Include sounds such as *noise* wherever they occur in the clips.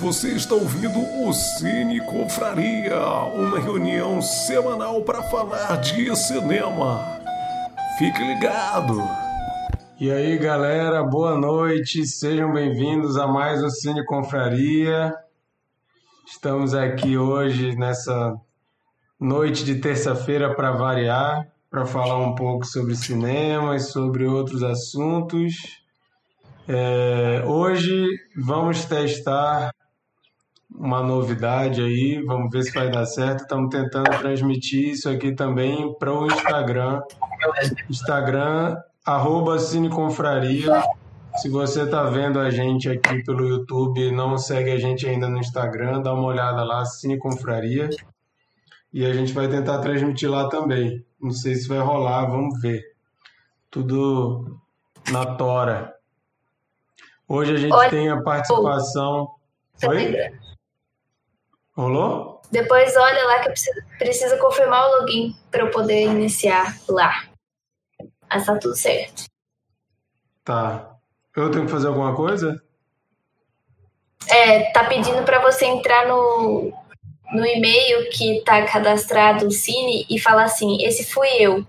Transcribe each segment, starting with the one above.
Você está ouvindo o Cine Confraria, uma reunião semanal para falar de cinema. Fique ligado! E aí, galera, boa noite, sejam bem-vindos a mais um Cine Confraria. Estamos aqui hoje nessa noite de terça-feira para variar, para falar um pouco sobre cinema e sobre outros assuntos. É, hoje vamos testar uma novidade aí, vamos ver se vai dar certo. Estamos tentando transmitir isso aqui também para o Instagram. Instagram, arroba Cineconfraria. Se você está vendo a gente aqui pelo YouTube não segue a gente ainda no Instagram, dá uma olhada lá, Cineconfraria. E a gente vai tentar transmitir lá também. Não sei se vai rolar, vamos ver. Tudo na tora. Hoje a gente Oi. tem a participação. Oi? Rolou? Depois olha lá que precisa, precisa confirmar o login para eu poder iniciar lá. Mas tá tudo certo. Tá. Eu tenho que fazer alguma coisa? É, tá pedindo para você entrar no, no e-mail que tá cadastrado o Cine e falar assim: esse fui eu.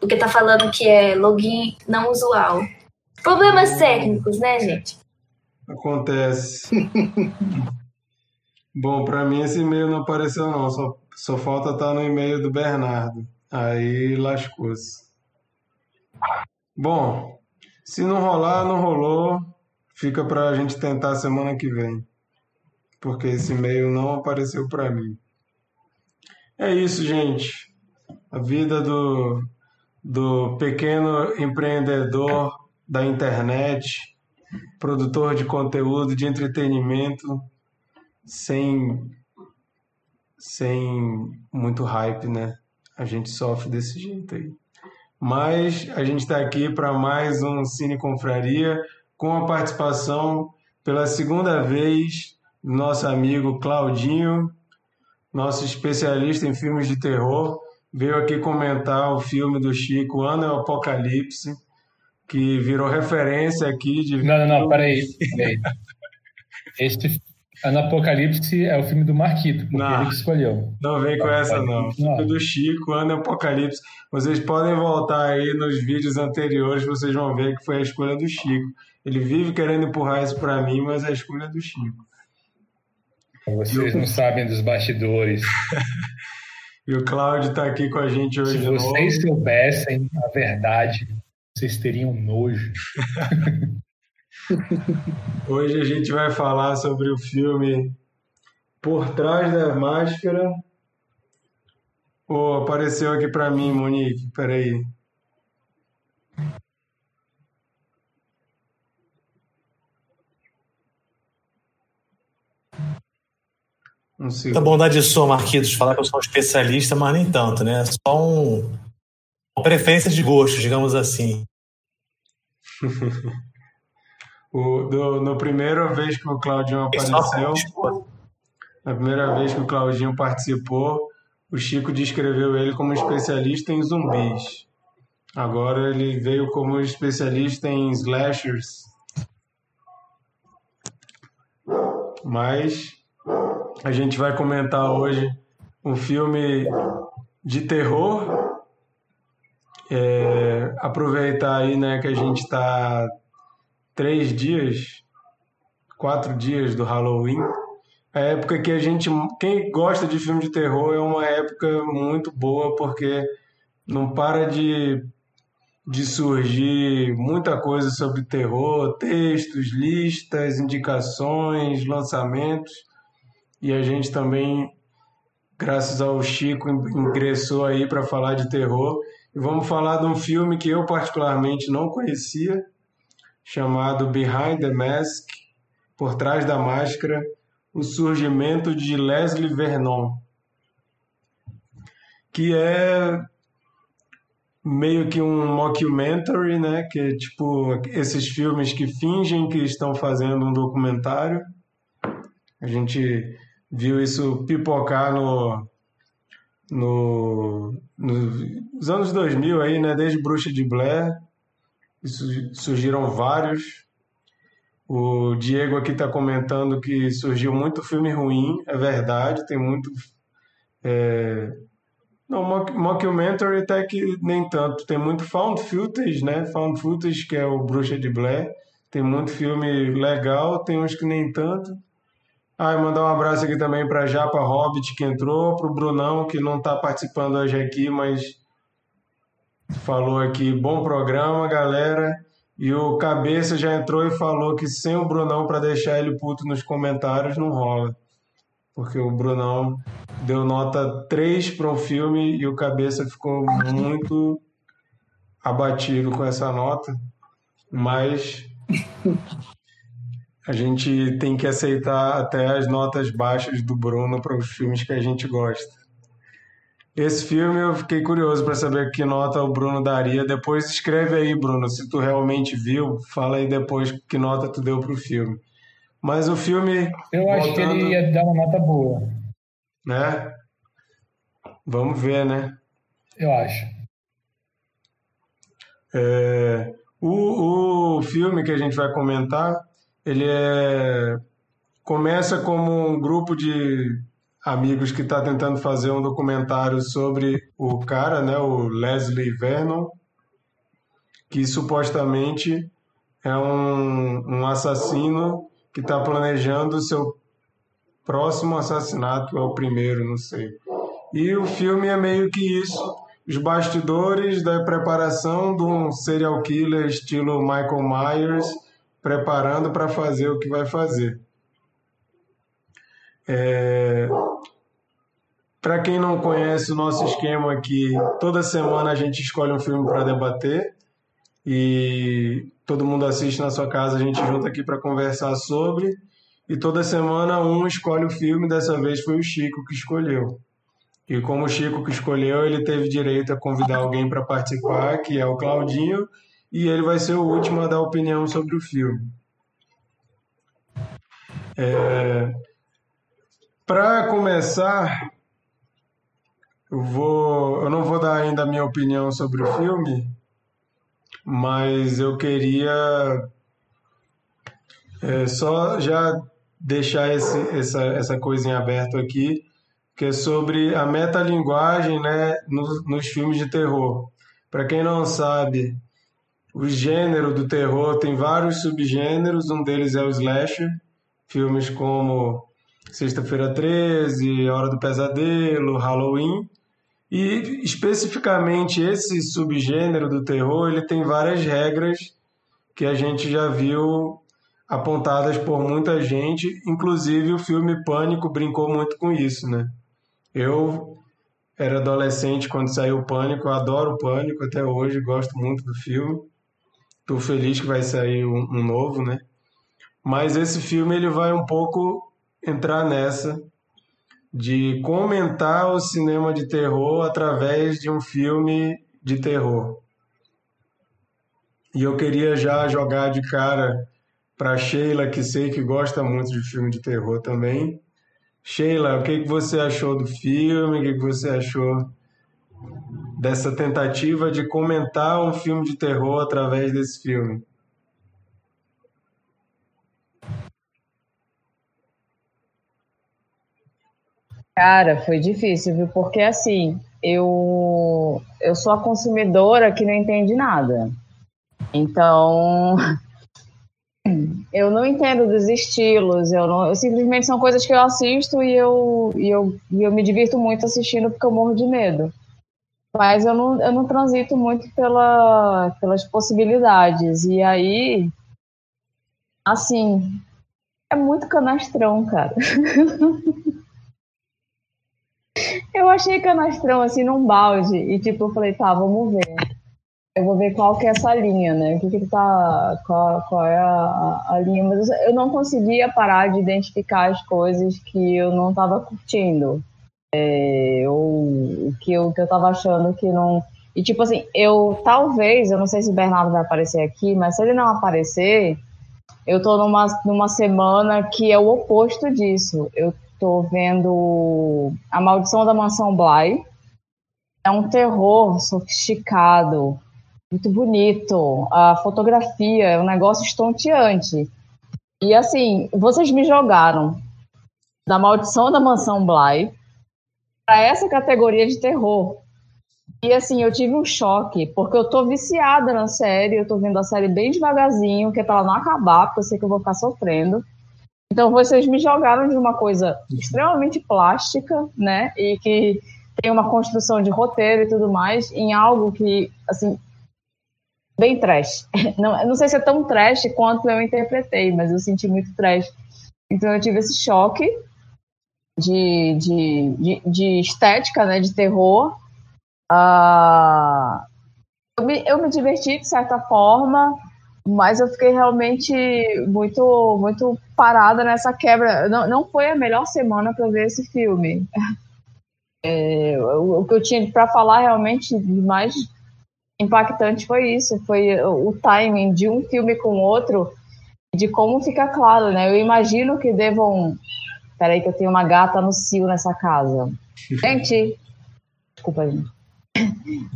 Porque tá falando que é login não usual. Problemas técnicos, né, gente? Acontece. *laughs* Bom, para mim esse e-mail não apareceu não, só, só falta estar tá no e-mail do Bernardo. Aí lascou-se. Bom, se não rolar, não rolou. Fica para a gente tentar semana que vem. Porque esse e-mail não apareceu para mim. É isso, gente. A vida do, do pequeno empreendedor da internet, produtor de conteúdo, de entretenimento sem sem muito hype, né? A gente sofre desse jeito aí. Mas a gente está aqui para mais um Cine Confraria com a participação pela segunda vez do nosso amigo Claudinho, nosso especialista em filmes de terror, veio aqui comentar o filme do Chico, Ano é o Apocalipse, que virou referência aqui de. Não, não, não, peraí. peraí. *laughs* Este no Apocalipse é o filme do Marquito, porque não, ele que escolheu. Não vem com essa, não. Filme do Chico, Ano Apocalipse. Vocês podem voltar aí nos vídeos anteriores, vocês vão ver que foi a escolha do Chico. Ele vive querendo empurrar isso para mim, mas é a escolha do Chico. Vocês não sabem dos bastidores. *laughs* e o Cláudio está aqui com a gente hoje. Se vocês soubessem a verdade, vocês teriam nojo. *laughs* *laughs* Hoje a gente vai falar sobre o filme Por Trás da Máscara. Oh, apareceu aqui para mim, Monique. Peraí. Muita bondade sua, Marquitos, falar que eu sou um especialista, mas nem tanto, né? Só um... uma preferência de gosto, digamos assim. *laughs* O, do, no primeira vez que o Claudinho apareceu, na primeira vez que o Claudinho participou, o Chico descreveu ele como especialista em zumbis. Agora ele veio como especialista em slashers. Mas a gente vai comentar hoje um filme de terror. É, aproveitar aí né, que a gente está três dias, quatro dias do Halloween. A época que a gente. Quem gosta de filme de terror é uma época muito boa porque não para de, de surgir muita coisa sobre terror, textos, listas, indicações, lançamentos. E a gente também, graças ao Chico, ingressou aí para falar de terror. E vamos falar de um filme que eu particularmente não conhecia, chamado Behind the Mask, Por Trás da Máscara, o surgimento de Leslie Vernon, que é meio que um mockumentary, né? Que é tipo esses filmes que fingem que estão fazendo um documentário. A gente viu isso pipocar no, no, nos anos 2000 aí, né? Desde Bruxa de Blair surgiram vários. O Diego aqui está comentando que surgiu muito filme ruim, é verdade, tem muito. É... Não, mockumentary até que nem tanto. Tem muito found footage, né? Found footage, que é o Bruxa de Blair. Tem muito filme legal, tem uns que nem tanto. Ah, mandar um abraço aqui também para Japa Hobbit, que entrou, para o Brunão, que não está participando hoje aqui, mas falou aqui, bom programa, galera. E o Cabeça já entrou e falou que sem o Brunão para deixar ele puto nos comentários não rola. Porque o Brunão deu nota 3 para um filme e o Cabeça ficou muito abatido com essa nota. Mas a gente tem que aceitar até as notas baixas do Bruno para os filmes que a gente gosta. Esse filme eu fiquei curioso para saber que nota o Bruno daria. Depois escreve aí, Bruno, se tu realmente viu, fala aí depois que nota tu deu pro filme. Mas o filme. Eu acho que ele ia dar uma nota boa. Né? Vamos ver, né? Eu acho. É, o, o filme que a gente vai comentar, ele é começa como um grupo de amigos que está tentando fazer um documentário sobre o cara, né, o Leslie Vernon, que supostamente é um, um assassino que está planejando o seu próximo assassinato, é o primeiro, não sei. E o filme é meio que isso, os bastidores da preparação de um serial killer estilo Michael Myers, preparando para fazer o que vai fazer. É... Para quem não conhece o nosso esquema aqui, toda semana a gente escolhe um filme para debater e todo mundo assiste na sua casa, a gente junta aqui para conversar sobre. E toda semana um escolhe o filme, dessa vez foi o Chico que escolheu. E como o Chico que escolheu, ele teve direito a convidar alguém para participar, que é o Claudinho, e ele vai ser o último a dar opinião sobre o filme. É... Para começar, eu vou, eu não vou dar ainda a minha opinião sobre o filme, mas eu queria é, só já deixar esse, essa, essa coisa em aberto aqui, que é sobre a metalinguagem né, nos, nos filmes de terror. Para quem não sabe, o gênero do terror tem vários subgêneros, um deles é o slasher, filmes como Sexta-feira 13, Hora do Pesadelo, Halloween. E especificamente esse subgênero do terror, ele tem várias regras que a gente já viu apontadas por muita gente, inclusive o filme Pânico brincou muito com isso, né? Eu era adolescente quando saiu o Pânico, adoro o Pânico até hoje, gosto muito do filme. Estou feliz que vai sair um, um novo, né? Mas esse filme ele vai um pouco entrar nessa de comentar o cinema de terror através de um filme de terror. E eu queria já jogar de cara para Sheila, que sei que gosta muito de filme de terror também. Sheila, o que, que você achou do filme? O que, que você achou dessa tentativa de comentar um filme de terror através desse filme? Cara, foi difícil, viu? Porque assim, eu eu sou a consumidora que não entende nada. Então, *laughs* eu não entendo dos estilos, eu, não, eu simplesmente são coisas que eu assisto e eu, e eu, e eu me divirto muito assistindo porque eu morro de medo. Mas eu não, eu não transito muito pela, pelas possibilidades. E aí, assim, é muito canastrão, cara. *laughs* Eu achei canastrão, assim, num balde. E, tipo, eu falei, tá, vamos ver. Eu vou ver qual que é essa linha, né? O que que tá... Qual, qual é a, a linha. Mas eu não conseguia parar de identificar as coisas que eu não tava curtindo. É, ou que eu, que eu tava achando que não... E, tipo assim, eu talvez... Eu não sei se o Bernardo vai aparecer aqui, mas se ele não aparecer... Eu tô numa, numa semana que é o oposto disso. Eu Tô vendo A Maldição da Mansão Bly. É um terror sofisticado, muito bonito. A fotografia é um negócio estonteante. E assim, vocês me jogaram da Maldição da Mansão Bly para essa categoria de terror. E assim, eu tive um choque, porque eu tô viciada na série, eu tô vendo a série bem devagarzinho, que é pra ela não acabar, porque eu sei que eu vou ficar sofrendo. Então vocês me jogaram de uma coisa extremamente plástica, né? E que tem uma construção de roteiro e tudo mais, em algo que, assim, bem trash. *laughs* Não, não sei se é tão trash quanto eu interpretei, mas eu senti muito trash. Então eu tive esse choque de, de, de, de estética, né, de terror. Uh, eu, me, eu me diverti de certa forma, mas eu fiquei realmente muito muito parada nessa quebra. Não, não foi a melhor semana para ver esse filme. É, o, o, que eu tinha para falar realmente mais impactante foi isso, foi o timing de um filme com outro, de como fica claro, né? Eu imagino que devam. Peraí, que eu tenho uma gata no cio nessa casa. *laughs* Gente, desculpa, gente.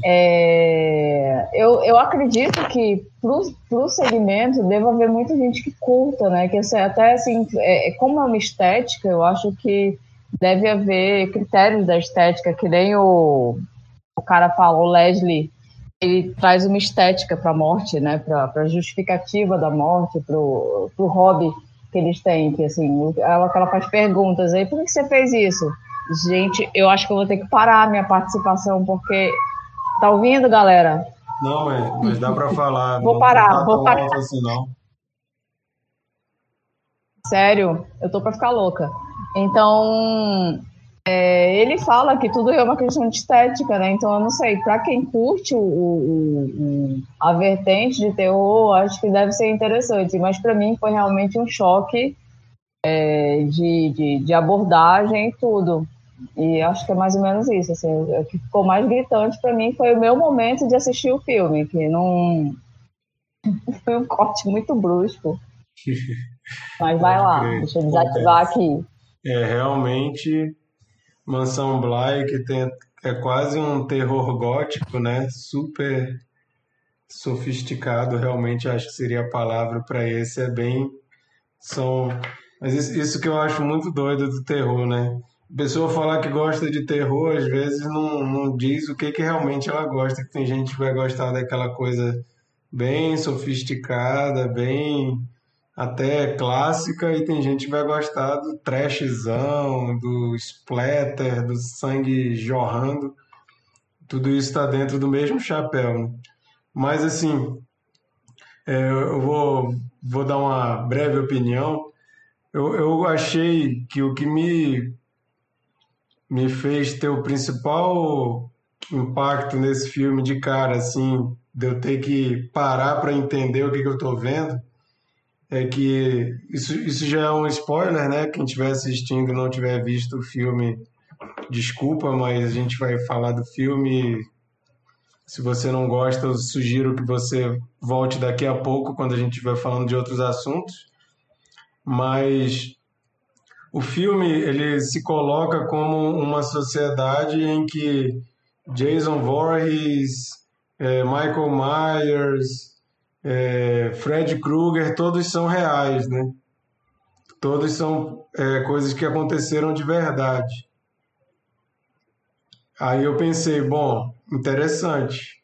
É, eu, eu acredito que para o segmento deva haver muita gente que curta, né? Que até assim, é, como é uma estética, eu acho que deve haver critérios da estética, que nem o, o cara fala, o Leslie, ele traz uma estética para a morte, né? Para a justificativa da morte, para o hobby que eles têm, que assim, ela, ela faz perguntas aí, por que você fez isso? Gente, eu acho que eu vou ter que parar a minha participação, porque. Tá ouvindo, galera? Não, mas, mas dá para falar. vou parar, tá vou parar. Assim, não. Sério, eu tô para ficar louca. Então, é, ele fala que tudo é uma questão de estética, né? Então, eu não sei, para quem curte o, o, o, a vertente de terror, acho que deve ser interessante, mas para mim foi realmente um choque é, de, de, de, abordagem e tudo. E acho que é mais ou menos isso. Assim, o que ficou mais gritante para mim foi o meu momento de assistir o filme, que não. *laughs* foi um corte muito brusco. *laughs* Mas vai lá, deixa eu desativar aqui. É realmente Mansão Bly, que tem, é quase um terror gótico, né? Super sofisticado, realmente acho que seria a palavra para esse. É bem. São mas isso, isso que eu acho muito doido do terror, né? Pessoa falar que gosta de terror, às vezes não, não diz o que, que realmente ela gosta, que tem gente que vai gostar daquela coisa bem sofisticada, bem até clássica, e tem gente que vai gostar do trashzão, do splatter, do sangue jorrando. Tudo isso está dentro do mesmo chapéu. Né? Mas assim, é, eu vou, vou dar uma breve opinião. Eu, eu achei que o que me, me fez ter o principal impacto nesse filme de cara, assim, de eu ter que parar para entender o que, que eu estou vendo, é que isso, isso já é um spoiler, né? Quem estiver assistindo e não tiver visto o filme, desculpa, mas a gente vai falar do filme. Se você não gosta, eu sugiro que você volte daqui a pouco, quando a gente estiver falando de outros assuntos mas o filme ele se coloca como uma sociedade em que Jason Voorhees, é, Michael Myers, é, Fred Krueger, todos são reais, né? Todos são é, coisas que aconteceram de verdade. Aí eu pensei, bom, interessante.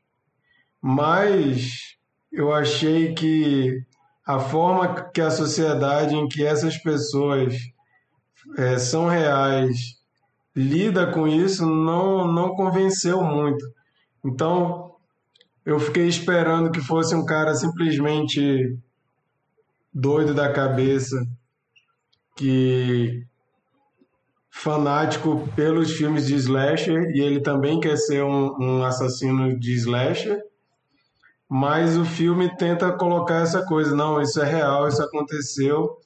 Mas eu achei que a forma que a sociedade em que essas pessoas é, são reais lida com isso não, não convenceu muito. Então, eu fiquei esperando que fosse um cara simplesmente doido da cabeça, que fanático pelos filmes de slasher e ele também quer ser um, um assassino de slasher mas o filme tenta colocar essa coisa, não, isso é real, isso aconteceu.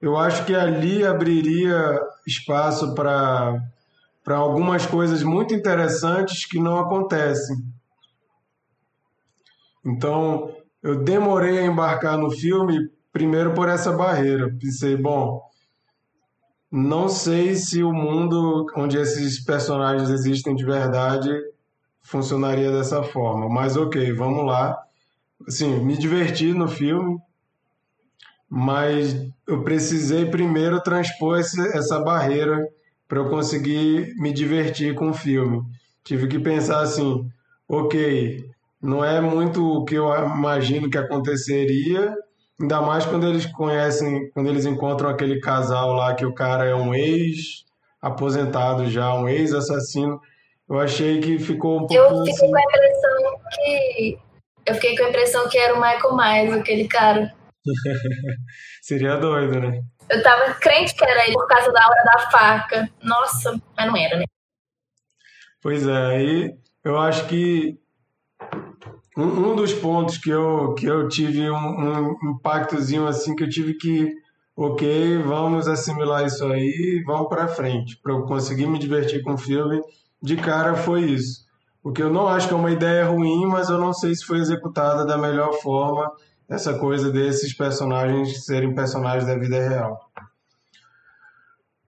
Eu acho que ali abriria espaço para algumas coisas muito interessantes que não acontecem. Então, eu demorei a embarcar no filme primeiro por essa barreira. Pensei, bom, não sei se o mundo onde esses personagens existem de verdade funcionaria dessa forma. Mas ok, vamos lá. Assim, me diverti no filme. Mas eu precisei primeiro transpor esse, essa barreira para eu conseguir me divertir com o filme. Tive que pensar assim, ok, não é muito o que eu imagino que aconteceria, ainda mais quando eles conhecem, quando eles encontram aquele casal lá que o cara é um ex aposentado já, um ex assassino. Eu achei que ficou um pouco Eu fiquei assim... com a impressão que eu fiquei com a impressão que era o Michael Myers, aquele cara. *laughs* Seria doido, né? Eu tava crente que era ele por causa da hora da faca. Nossa, mas não era, né? Pois é, aí eu acho que um, um dos pontos que eu, que eu tive um, um impactozinho assim, que eu tive que, ok, vamos assimilar isso aí, vamos para frente, para eu conseguir me divertir com o filme, de cara foi isso. O que eu não acho que é uma ideia ruim, mas eu não sei se foi executada da melhor forma essa coisa desses personagens serem personagens da vida real.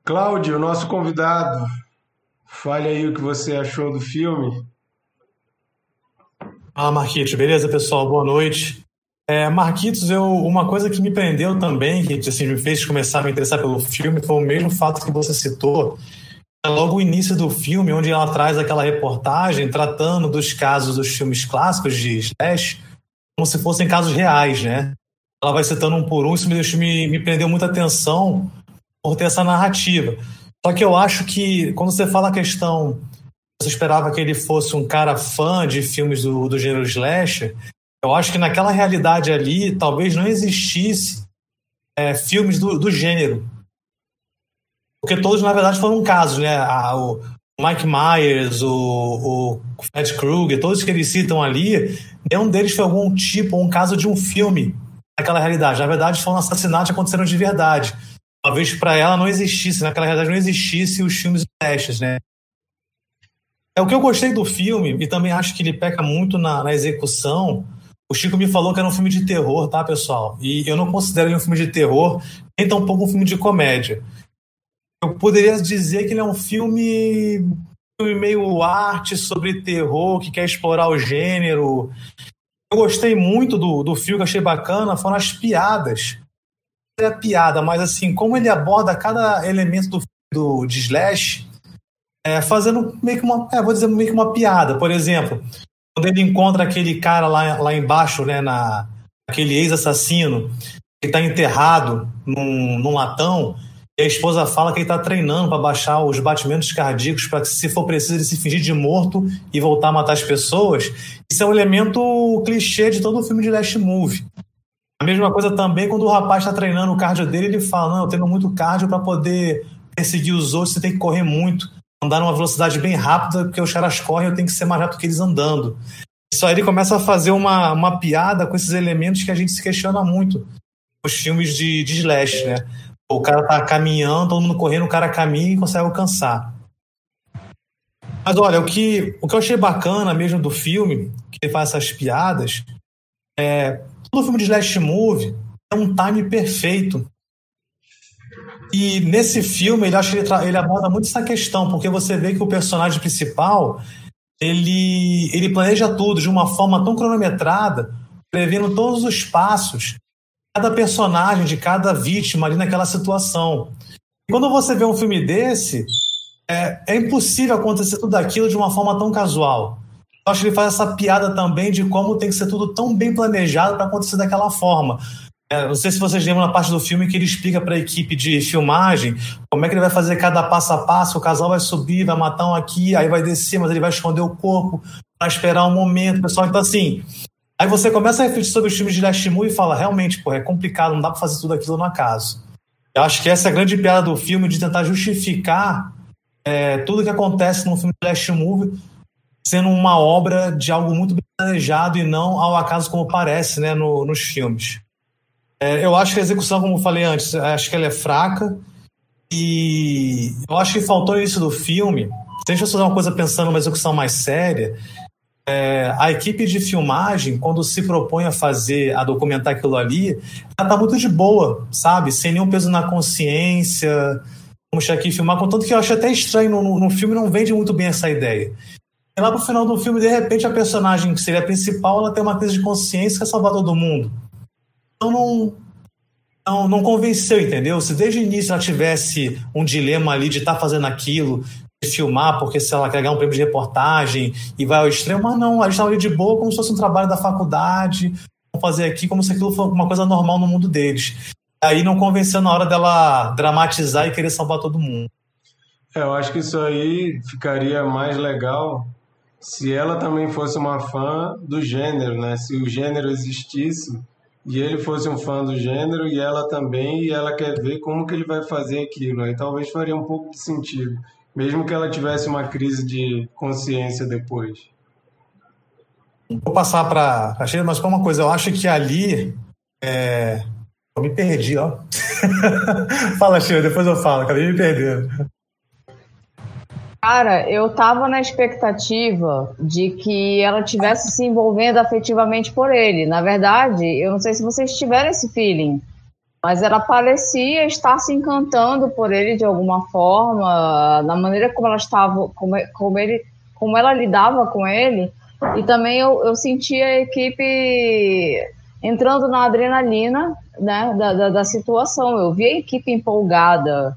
Cláudio, nosso convidado, fale aí o que você achou do filme. Fala, Marquitos. Beleza, pessoal? Boa noite. É, Marquitos, eu, uma coisa que me prendeu também, que assim, me fez começar a me interessar pelo filme, foi o mesmo fato que você citou. É logo o início do filme, onde ela traz aquela reportagem tratando dos casos dos filmes clássicos de Slash, como se fossem casos reais, né? Ela vai citando um por um, isso me, me prendeu muita atenção por ter essa narrativa. Só que eu acho que, quando você fala a questão, você esperava que ele fosse um cara fã de filmes do, do gênero slasher, eu acho que naquela realidade ali, talvez não existisse é, filmes do, do gênero. Porque todos, na verdade, foram casos, né? A, o Mike Myers, o, o Fred Krueger, todos que eles citam ali, nenhum deles foi algum tipo, um caso de um filme naquela realidade. Na verdade, foram assassinatos que aconteceram de verdade. Talvez para ela não existisse, naquela realidade não existisse os filmes testes, né? É o que eu gostei do filme, e também acho que ele peca muito na, na execução. O Chico me falou que era um filme de terror, tá, pessoal? E eu não considero ele um filme de terror, nem tampouco um filme de comédia. Eu poderia dizer que ele é um filme meio arte sobre terror, que quer explorar o gênero. Eu gostei muito do, do filme, achei bacana, foram as piadas. É a piada, mas assim, como ele aborda cada elemento do, do de Slash, é, fazendo meio que uma, é, vou dizer meio que uma piada. Por exemplo, quando ele encontra aquele cara lá, lá embaixo, né, na, aquele ex-assassino, que está enterrado num, num latão, e a esposa fala que ele está treinando para baixar os batimentos cardíacos para que, se for preciso, ele se fingir de morto e voltar a matar as pessoas. Isso é um elemento clichê de todo o filme de Last Movie. A mesma coisa também quando o rapaz está treinando o cardio dele, ele fala: Não, eu tenho muito cardio para poder perseguir os outros, você tem que correr muito, andar numa velocidade bem rápida, porque os caras correm, eu tenho que ser mais rápido que eles andando. Isso aí ele começa a fazer uma, uma piada com esses elementos que a gente se questiona muito nos filmes de, de slash, né? O cara tá caminhando, todo mundo correndo, o cara caminha e consegue alcançar. Mas olha, o que, o que eu achei bacana mesmo do filme, que ele faz essas piadas, é. Todo filme de Slash Movie é um time perfeito. E nesse filme, ele acho que ele, ele aborda muito essa questão, porque você vê que o personagem principal ele, ele planeja tudo de uma forma tão cronometrada, prevendo todos os passos cada personagem, de cada vítima ali naquela situação. E quando você vê um filme desse, é, é impossível acontecer tudo aquilo de uma forma tão casual. Eu acho que ele faz essa piada também de como tem que ser tudo tão bem planejado para acontecer daquela forma. É, não sei se vocês lembram na parte do filme que ele explica para a equipe de filmagem como é que ele vai fazer cada passo a passo. O casal vai subir, vai matar um aqui, aí vai descer, mas ele vai esconder o corpo para esperar um momento, pessoal. Então, assim, Aí você começa a refletir sobre os filmes de Lashmu e fala, realmente, pô, é complicado, não dá para fazer tudo aquilo no acaso. Eu acho que essa é a grande piada do filme, de tentar justificar é, tudo que acontece num filme de Movie sendo uma obra de algo muito bem planejado e não ao acaso como parece né, no, nos filmes. É, eu acho que a execução, como eu falei antes, acho que ela é fraca e eu acho que faltou isso do filme. Se a gente fazer uma coisa pensando numa execução mais séria, é, a equipe de filmagem, quando se propõe a fazer, a documentar aquilo ali, ela tá muito de boa, sabe? Sem nenhum peso na consciência. Vamos chegar aqui filmar, contanto que eu acho até estranho, no, no filme não vende muito bem essa ideia. E lá pro final do filme, de repente, a personagem que seria a principal, ela tem uma crise de consciência e quer salvar todo mundo. Então não, não, não convenceu, entendeu? Se desde o início ela tivesse um dilema ali de estar tá fazendo aquilo, filmar, porque se ela quer ganhar um prêmio de reportagem e vai ao extremo, mas não, a gente estava ali de boa como se fosse um trabalho da faculdade, vamos fazer aqui como se aquilo fosse uma coisa normal no mundo deles. Aí não convenceu na hora dela dramatizar e querer salvar todo mundo. É, eu acho que isso aí ficaria mais legal se ela também fosse uma fã do gênero, né? Se o gênero existisse e ele fosse um fã do gênero e ela também, e ela quer ver como que ele vai fazer aquilo. Aí talvez faria um pouco de sentido, mesmo que ela tivesse uma crise de consciência depois. Vou passar para a Sheila, mas para uma coisa, eu acho que ali. É... Eu me perdi, ó. *laughs* Fala, Sheila, depois eu falo, acabei me perdendo. Cara, eu tava na expectativa de que ela tivesse se envolvendo afetivamente por ele. Na verdade, eu não sei se vocês tiveram esse feeling, mas ela parecia estar se encantando por ele de alguma forma, na maneira como ela estava, como, como ele, como ela lidava com ele. E também eu, eu sentia a equipe entrando na adrenalina né, da, da, da situação. Eu vi a equipe empolgada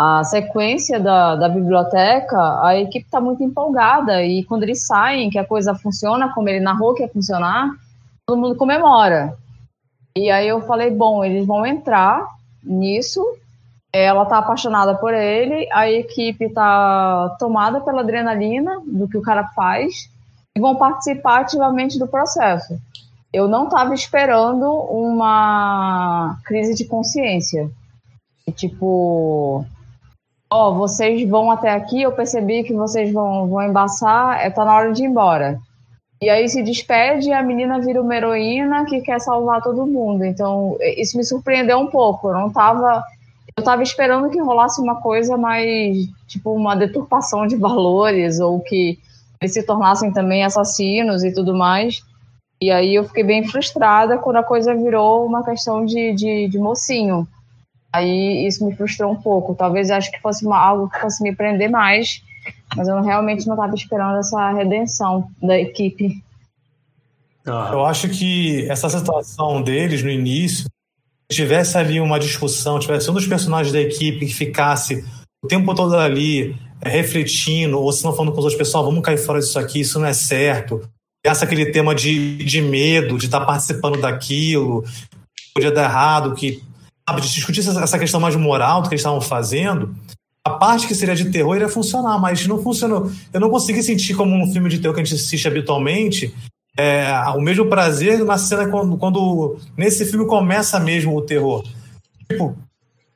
a sequência da, da biblioteca, a equipe está muito empolgada e quando eles saem, que a coisa funciona como ele narrou que ia funcionar, todo mundo comemora. E aí eu falei, bom, eles vão entrar nisso, ela tá apaixonada por ele, a equipe tá tomada pela adrenalina do que o cara faz e vão participar ativamente do processo. Eu não estava esperando uma crise de consciência. tipo, ó, oh, vocês vão até aqui, eu percebi que vocês vão, vão embaçar, é, tá na hora de ir embora. E aí se despede e a menina vira uma heroína que quer salvar todo mundo. Então, isso me surpreendeu um pouco. Eu não tava. Eu tava esperando que rolasse uma coisa mais. Tipo, uma deturpação de *laughs* valores, ou que eles se tornassem também assassinos e tudo mais. E aí eu fiquei bem frustrada quando a coisa virou uma questão de, de, de mocinho. Aí isso me frustrou um pouco. Talvez acho que fosse uma, algo que fosse me prender mais, mas eu realmente não estava esperando essa redenção da equipe. Ah. Eu acho que essa situação deles no início, se tivesse ali uma discussão, tivesse um dos personagens da equipe que ficasse o tempo todo ali é, refletindo, ou se não falando com os outros pessoal, vamos cair fora disso aqui, isso não é certo. Essa aquele tema de, de medo, de estar participando daquilo, podia dar errado, que sabe, de discutir essa questão mais moral do que eles estavam fazendo, parte que seria de terror iria funcionar, mas não funcionou. Eu não consegui sentir como um filme de terror que a gente assiste habitualmente é, o mesmo prazer na cena quando, quando nesse filme começa mesmo o terror. Tipo,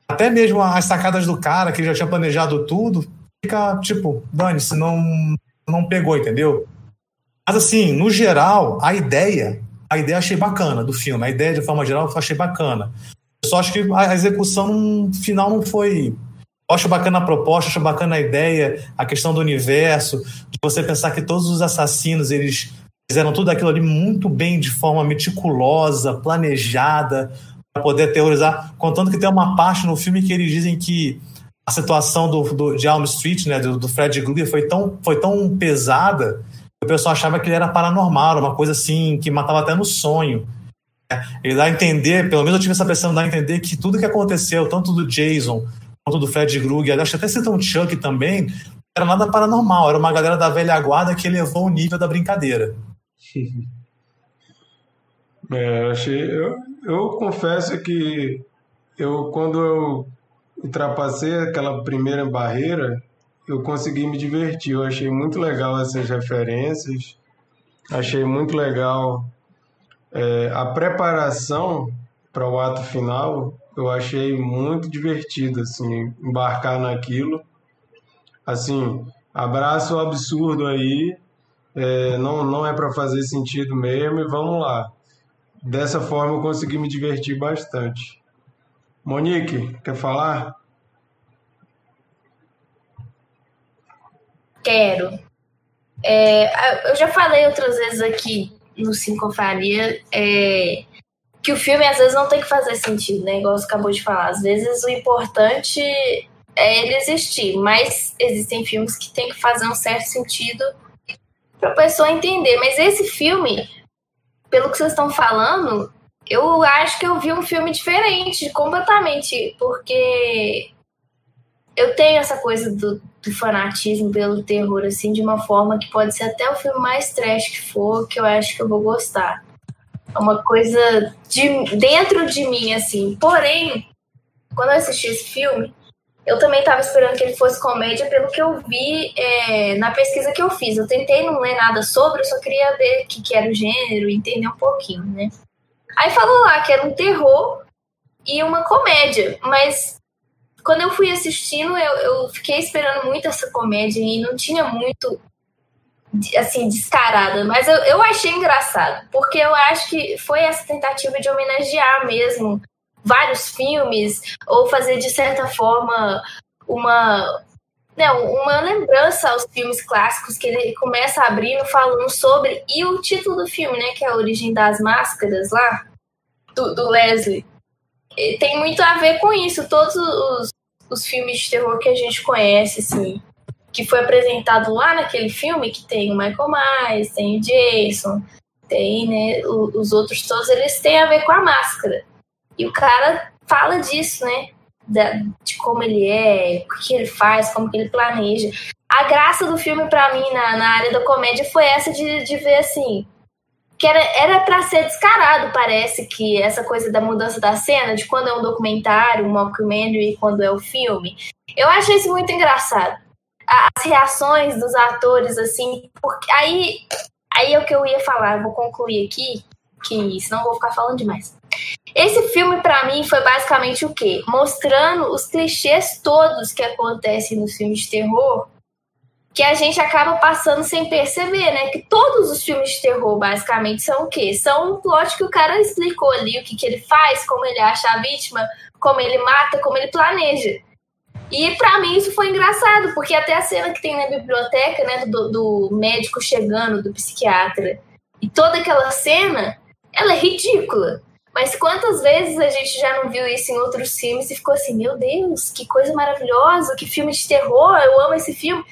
até mesmo as sacadas do cara, que já tinha planejado tudo, fica tipo, dane-se, não, não pegou, entendeu? Mas assim, no geral, a ideia, a ideia achei bacana do filme, a ideia de forma geral eu achei bacana. Eu só acho que a execução no final não foi. Acho bacana a proposta, acho bacana a ideia, a questão do universo, de você pensar que todos os assassinos eles fizeram tudo aquilo ali muito bem, de forma meticulosa, planejada, para poder terrorizar. Contando que tem uma parte no filme que eles dizem que a situação do, do de Elm Street, né, do, do Fred Krueger, foi tão, foi tão pesada que o pessoal achava que ele era paranormal, uma coisa assim, que matava até no sonho. Ele dá a entender, pelo menos eu tive essa pressão, dá a entender que tudo que aconteceu, tanto do Jason quanto do Fred Krueger, acho que até citam o Chuck também, era nada paranormal, era uma galera da velha guarda que elevou o nível da brincadeira. *laughs* É, achei. Eu, eu confesso que eu quando eu ultrapassei aquela primeira barreira, eu consegui me divertir. Eu achei muito legal essas referências. Achei muito legal é, a preparação para o ato final eu achei muito divertido, assim, embarcar naquilo. Assim, abraço absurdo aí, é, não, não é para fazer sentido mesmo e vamos lá. Dessa forma eu consegui me divertir bastante. Monique, quer falar? Quero. É, eu já falei outras vezes aqui no Sincofaria é, que o filme às vezes não tem que fazer sentido, né? Igual você acabou de falar. Às vezes o importante é ele existir, mas existem filmes que tem que fazer um certo sentido para a pessoa entender. Mas esse filme, pelo que vocês estão falando, eu acho que eu vi um filme diferente, completamente, porque eu tenho essa coisa do, do, fanatismo pelo terror, assim, de uma forma que pode ser até o filme mais trash que for, que eu acho que eu vou gostar. É uma coisa de, dentro de mim, assim. Porém, quando eu assisti esse filme, eu também estava esperando que ele fosse comédia, pelo que eu vi é, na pesquisa que eu fiz. Eu tentei não ler nada sobre, eu só queria ver o que, que era o gênero, entender um pouquinho, né? Aí falou lá que era um terror e uma comédia, mas quando eu fui assistindo, eu, eu fiquei esperando muito essa comédia e não tinha muito assim, descarada, mas eu, eu achei engraçado, porque eu acho que foi essa tentativa de homenagear mesmo vários filmes, ou fazer de certa forma uma não, uma lembrança aos filmes clássicos que ele começa abrindo falando sobre e o título do filme, né, que é a origem das máscaras lá do, do Leslie, tem muito a ver com isso. Todos os, os filmes de terror que a gente conhece, assim, que foi apresentado lá naquele filme, que tem o Michael Myers, tem o Jason, tem, né, os outros todos, eles têm a ver com a máscara. E o cara fala disso, né? Da, de como ele é, o que ele faz, como que ele planeja. A graça do filme, para mim, na, na área da comédia, foi essa de, de ver assim. Que era, era pra ser descarado, parece que essa coisa da mudança da cena, de quando é um documentário, um mockumentary, quando é o filme. Eu achei isso muito engraçado. As reações dos atores, assim, porque aí, aí é o que eu ia falar, eu vou concluir aqui, que senão eu vou ficar falando demais. Esse filme, para mim, foi basicamente o quê? Mostrando os clichês todos que acontecem nos filmes de terror, que a gente acaba passando sem perceber, né? Que todos os filmes de terror, basicamente, são o quê? São um plot que o cara explicou ali, o que, que ele faz, como ele acha a vítima, como ele mata, como ele planeja. E para mim isso foi engraçado, porque até a cena que tem na biblioteca, né, do, do médico chegando, do psiquiatra, e toda aquela cena, ela é ridícula. Mas quantas vezes a gente já não viu isso em outros filmes e ficou assim, meu Deus, que coisa maravilhosa, que filme de terror, eu amo esse filme.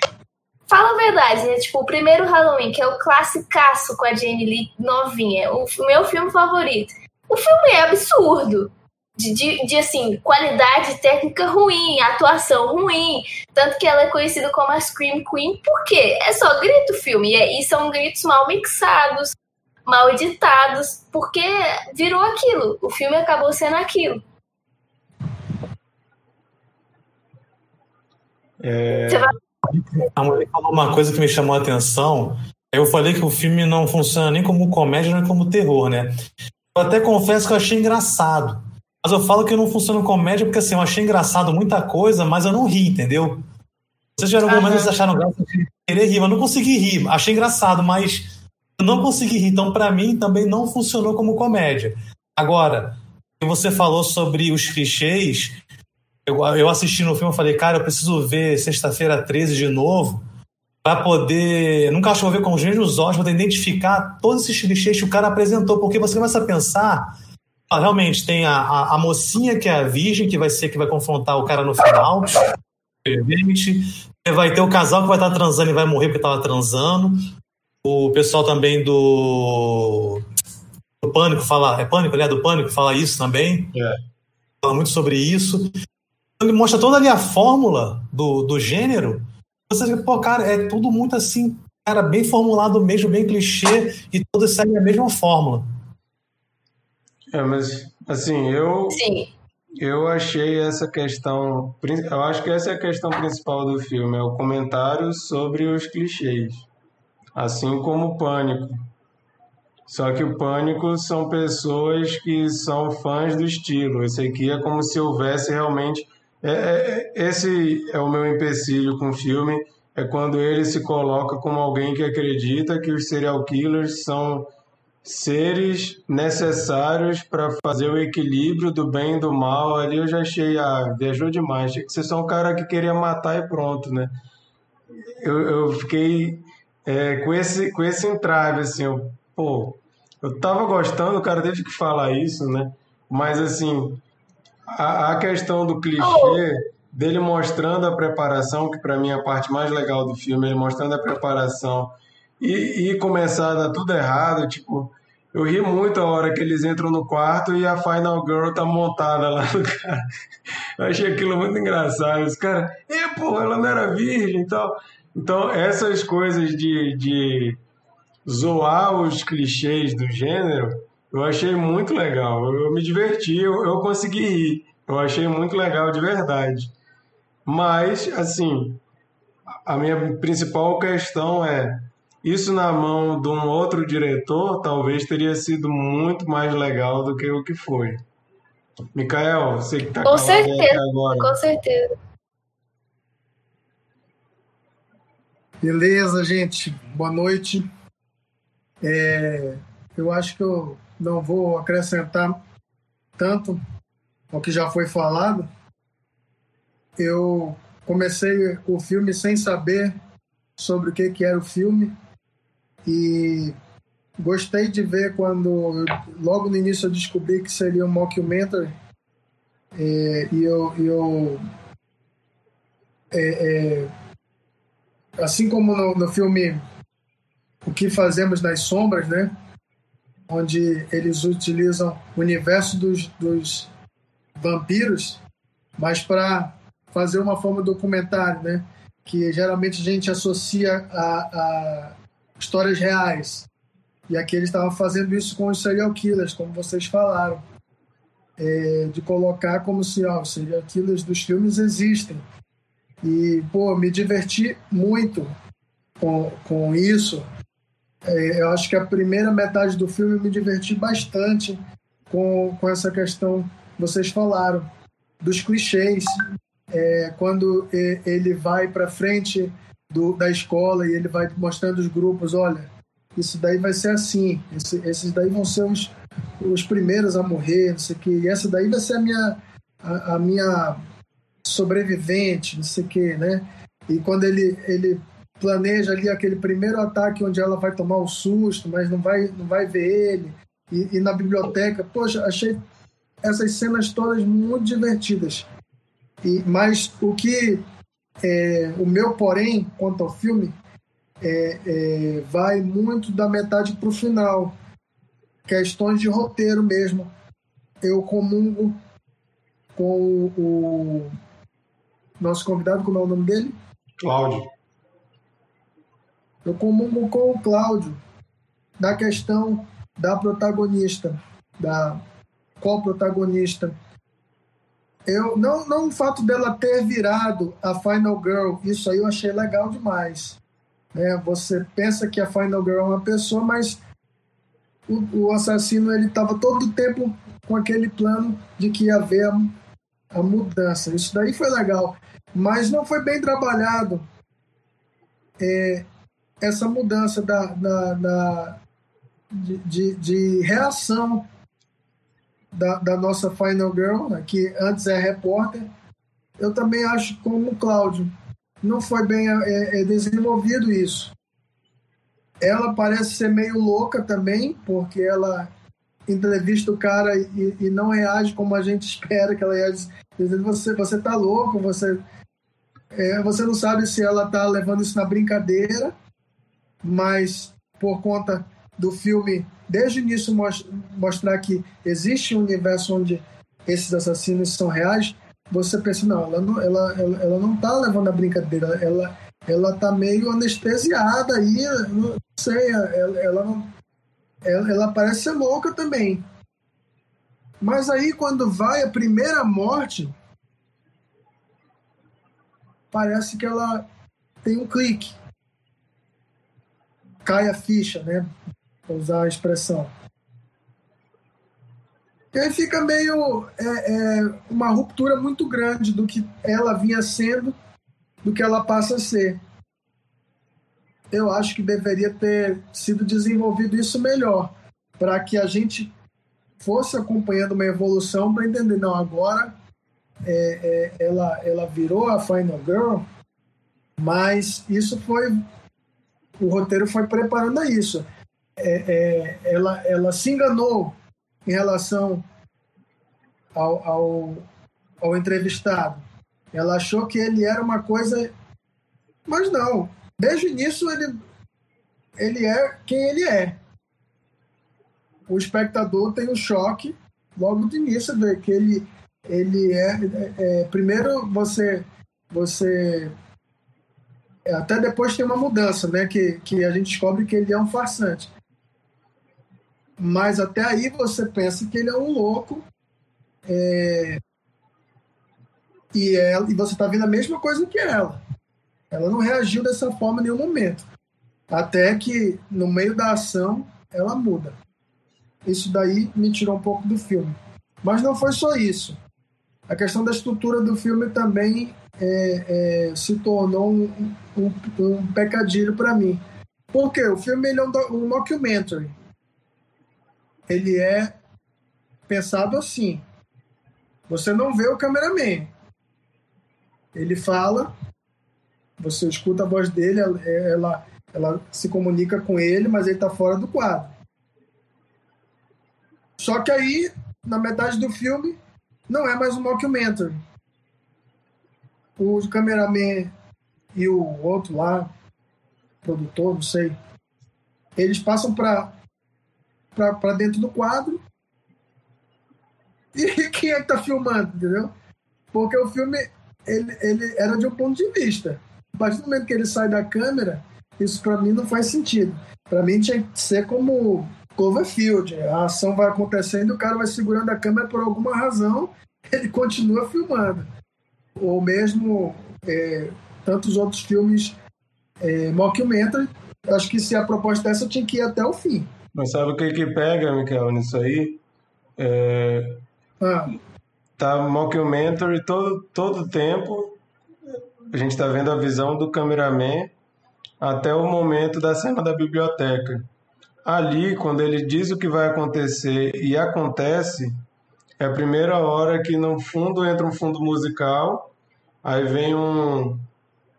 Fala a verdade, né? Tipo, o primeiro Halloween, que é o classicaço com a Jane Lee novinha, o meu filme favorito. O filme é absurdo. De, de, de, assim, qualidade técnica ruim, atuação ruim. Tanto que ela é conhecida como a Scream Queen, porque é só grito filme. E, e são gritos mal mixados, mal editados, porque virou aquilo. O filme acabou sendo aquilo. É... A mulher falou uma coisa que me chamou a atenção. Eu falei que o filme não funciona nem como comédia, nem como terror, né? Eu até confesso que eu achei engraçado. Mas eu falo que não funciona como comédia porque assim, eu achei engraçado muita coisa, mas eu não ri, entendeu? Vocês tiveram algum momento acharam graça de querer rir, mas não consegui rir. Achei engraçado, mas eu não consegui rir. Então, para mim, também não funcionou como comédia. Agora, você falou sobre os clichês. Eu, eu assisti no filme e falei, cara, eu preciso ver sexta-feira 13 de novo para poder. Nunca acho que vou ver com os mesmos olhos, poder identificar todos esses clichês que o cara apresentou, porque você começa a pensar. Ah, realmente, tem a, a, a, mocinha que é a virgem, que vai ser que vai confrontar o cara no final. Vai ter o casal que vai estar transando e vai morrer porque estava transando. O pessoal também do, do Pânico fala. É Pânico, né? Do Pânico fala isso também. É. Fala muito sobre isso. Ele mostra toda ali a fórmula do, do gênero. Você pô, cara, é tudo muito assim, cara, bem formulado mesmo, bem clichê, e todos seguem a mesma fórmula. É, mas assim, eu. Sim. Eu achei essa questão. Eu acho que essa é a questão principal do filme, é o comentário sobre os clichês assim como o Pânico. Só que o Pânico são pessoas que são fãs do estilo. Esse aqui é como se houvesse realmente. É, é, é, esse é o meu empecilho com o filme. É quando ele se coloca como alguém que acredita que os serial killers são seres necessários para fazer o equilíbrio do bem e do mal. Ali eu já achei, ah, viajou demais. Tinha que ser só um cara que queria matar e pronto, né? Eu, eu fiquei é, com, esse, com esse entrave, assim, eu, pô, eu tava gostando, o cara teve que falar isso, né? Mas, assim, a, a questão do clichê, dele mostrando a preparação, que para mim é a parte mais legal do filme, ele mostrando a preparação e, e começar a dar tudo errado, tipo, Eu ri muito a hora que eles entram no quarto e a Final Girl tá montada lá no cara. Eu achei aquilo muito engraçado. Os caras, e pô, ela não era virgem e tal. Então, essas coisas de, de zoar os clichês do gênero, eu achei muito legal. Eu, me diverti, eu, eu consegui rir. Eu achei muito legal de verdade. Mas, assim, a minha principal questão é: isso na mão de um outro diretor talvez teria sido muito mais legal do que o que foi. Micael, você que está com certeza, agora. Com certeza. Beleza, gente. Boa noite. É, eu acho que eu não vou acrescentar tanto ao que já foi falado. Eu comecei o filme sem saber sobre o que, que era o filme e gostei de ver quando logo no início eu descobri que seria um mockumentary é, e eu, eu é, é, assim como no, no filme o que fazemos nas sombras, né? Onde eles utilizam o universo dos, dos vampiros, mas para fazer uma forma documentário, né? Que geralmente a gente associa a, a histórias reais. E aqui eles estavam fazendo isso com os serial killers, como vocês falaram. É, de colocar como se ó, os serial killers dos filmes existem. E, pô, me diverti muito com, com isso. É, eu acho que a primeira metade do filme eu me diverti bastante com, com essa questão que vocês falaram, dos clichês. É, quando ele vai para frente do, da escola e ele vai mostrando os grupos, olha, isso daí vai ser assim, esse, esses daí vão ser os, os primeiros a morrer, não sei o que, e essa daí vai ser a minha, a, a minha sobrevivente, não sei o que, né? E quando ele, ele planeja ali aquele primeiro ataque onde ela vai tomar o susto, mas não vai, não vai ver ele, e, e na biblioteca, poxa, achei essas cenas todas muito divertidas. E, mas o que é, o meu porém quanto ao filme é, é, vai muito da metade para o final. Questões de roteiro mesmo. Eu comungo com o, nosso convidado, como é o nome dele? Cláudio. Eu comungo com o Cláudio da questão da protagonista, da qual protagonista eu não, não o fato dela ter virado a Final Girl, isso aí eu achei legal demais. É, você pensa que a Final Girl é uma pessoa, mas o, o assassino ele estava todo o tempo com aquele plano de que ia haver a, a, mudança. Isso daí foi legal, mas não foi bem trabalhado é, essa mudança da, da, da de, de, de reação da, da nossa Final Girl, que antes é repórter, eu também acho como o Cláudio. Não foi bem é, é desenvolvido isso. Ela parece ser meio louca também, porque ela entrevista o cara e, e não reage como a gente *laughs* espera que ela reage. Dizendo, você, você tá louco, você, é, você não sabe se ela tá levando isso na brincadeira, mas por conta do filme desde o início mostrar que existe um universo onde esses assassinos são reais, você pensa, não, ela não, ela, ela, ela não tá levando a brincadeira, ela, ela tá meio anestesiada aí, não sei, ela, ela não. Ela, ela parece ser louca também. Mas aí quando vai a primeira morte, parece que ela tem um clique. Cai a ficha, né? Para usar a expressão. E aí fica meio é, é, uma ruptura muito grande do que ela vinha sendo, do que ela passa a ser. Eu acho que deveria ter sido desenvolvido isso melhor, para que a gente fosse acompanhando uma evolução para entender, não, agora é, é, ela, ela virou a Final Girl, mas isso foi. O roteiro foi preparando a isso é, é, ela, ela se enganou em relação ao, ao, ao entrevistado. Ela achou que ele era uma coisa, mas não. Desde o início ele, ele é quem ele é. o espectador tem um choque logo de início, ver que ele, ele é, é, é, Primeiro, você. você até depois tem uma mudança, né? Que, que a gente descobre que ele é um farsante. Mas até aí você pensa que ele é um louco. É, e, ela, e você está vendo a mesma coisa que ela. Ela não reagiu dessa forma em nenhum momento. Até que, no meio da ação, ela muda. Isso daí me tirou um pouco do filme. Mas não foi só isso. A questão da estrutura do filme também é, é, se tornou um, um, um pecadilho para mim. Porque o filme é um, um mockumentary. Ele é pensado assim. Você não vê o cameraman. Ele fala, você escuta a voz dele, ela, ela se comunica com ele, mas ele está fora do quadro. Só que aí, na metade do filme, não é mais um mockumentary. O cameraman e o outro lá, produtor, não sei, eles passam para para dentro do quadro. E *laughs* quem é que tá filmando, entendeu? Porque o filme ele, ele era de um ponto de vista. A partir do momento que ele sai da câmera, isso para mim não faz sentido. Para mim tinha que ser como Cloverfield. A ação vai acontecendo, o cara vai segurando a câmera por alguma razão, ele continua filmando. Ou mesmo é, tantos outros filmes é, mockumentary. Acho que se a proposta dessa tinha que ir até o fim. Mas sabe o que que pega, Michael, nisso aí? É... Ah. Tá mockumentary todo todo tempo. A gente está vendo a visão do cameraman até o momento da cena da biblioteca. Ali, quando ele diz o que vai acontecer e acontece, é a primeira hora que no fundo entra um fundo musical, aí vem um,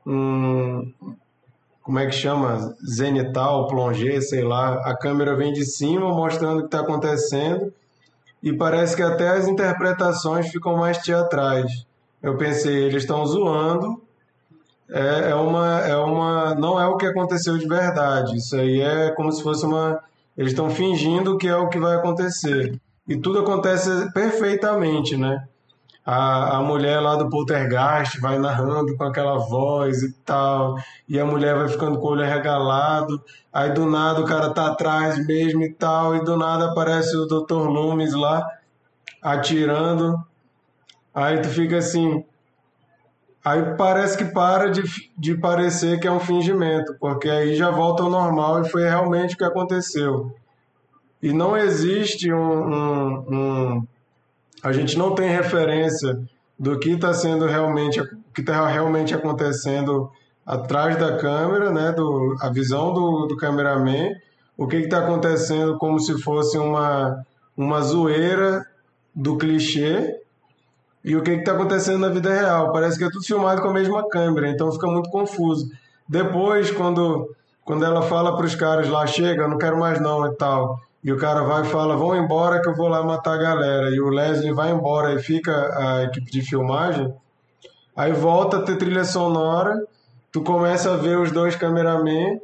um como é que chama? Zenital, plongé, sei lá. A câmera vem de cima mostrando o que está acontecendo e parece que até as interpretações ficam mais teatrais. Eu pensei, eles estão zoando, é, é, uma, é uma. Não é o que aconteceu de verdade. Isso aí é como se fosse uma. Eles estão fingindo que é o que vai acontecer. E tudo acontece perfeitamente, né? A, a mulher lá do poltergeist vai narrando com aquela voz e tal, e a mulher vai ficando com o olho regalado, aí do nada o cara tá atrás mesmo e tal, e do nada aparece o Dr. Loomis lá atirando, aí tu fica assim, aí parece que para de, de parecer que é um fingimento, porque aí já volta ao normal e foi realmente o que aconteceu. E não existe um, um, um a gente não tem referência do que está sendo realmente, que está realmente acontecendo atrás da câmera, né, do, a visão do, do cameraman, o que está acontecendo como se fosse uma, uma zoeira do clichê e o que está acontecendo na vida real. Parece que é tudo filmado com a mesma câmera, então fica muito confuso. Depois, quando, quando ela fala para os caras lá, chega, não quero mais não e tal, e o cara vai e fala, vão embora que eu vou lá matar a galera. E o Leslie vai embora e fica a equipe de filmagem. Aí volta a ter trilha sonora, tu começa a ver os dois cameramen,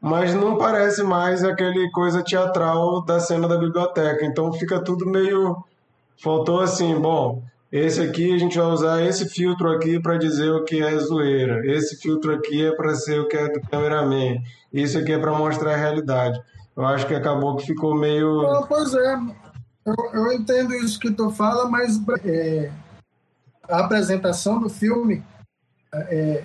mas não parece mais aquele coisa teatral da cena da biblioteca. Então fica tudo meio. Faltou assim, bom, esse aqui a gente vai usar esse filtro aqui para dizer o que é zoeira. Esse filtro aqui é para ser o que é do cameraman. Isso aqui é para mostrar a realidade eu acho que acabou que ficou meio. Pois é, eu, eu entendo isso que tu fala, mas é, a apresentação do filme, é,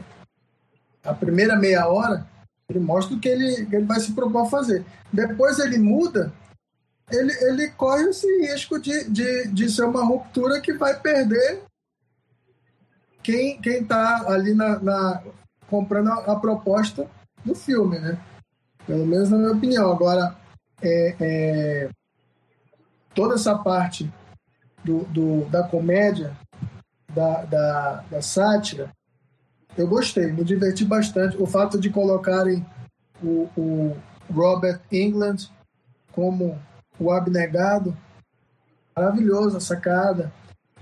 a primeira meia hora, ele mostra o que ele, ele vai se propor a fazer. Depois ele muda, ele, ele corre esse risco de, de, de ser uma ruptura que vai perder quem está ali na, na comprando a, a proposta do filme, né? Pelo menos na minha opinião. Agora, é, é, toda essa parte do, do, da comédia, da, da, da sátira, eu gostei, me diverti bastante. O fato de colocarem o, o Robert England como o abnegado, maravilhoso a sacada.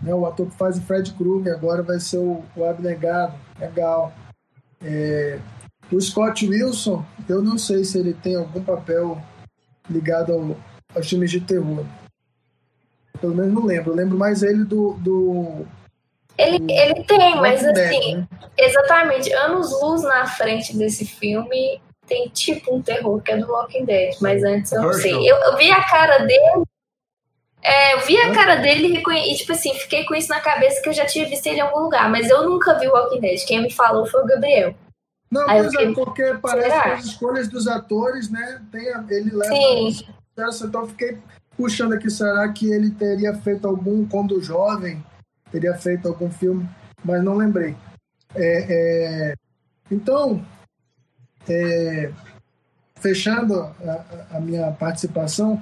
Né? O ator que faz o Fred Krueger agora vai ser o, o abnegado, legal. É, o Scott Wilson, eu não sei se ele tem algum papel ligado ao, aos filmes de terror. Pelo menos não lembro. Eu lembro mais ele do. do ele, ele tem, mas assim, né? exatamente, anos luz na frente desse filme tem tipo um terror que é do Walking Dead, mas antes eu não sei. Eu, eu vi a cara dele. É, eu vi a cara dele e, tipo assim, fiquei com isso na cabeça que eu já tinha visto ele em algum lugar, mas eu nunca vi o Walking Dead. Quem me falou foi o Gabriel. Não, Aí é, porque parece será? que as escolhas dos atores, né? Tem, ele leva. Sim. Então eu fiquei puxando aqui, será que ele teria feito algum, quando jovem, teria feito algum filme, mas não lembrei. É, é, então, é, fechando a, a, minha participação,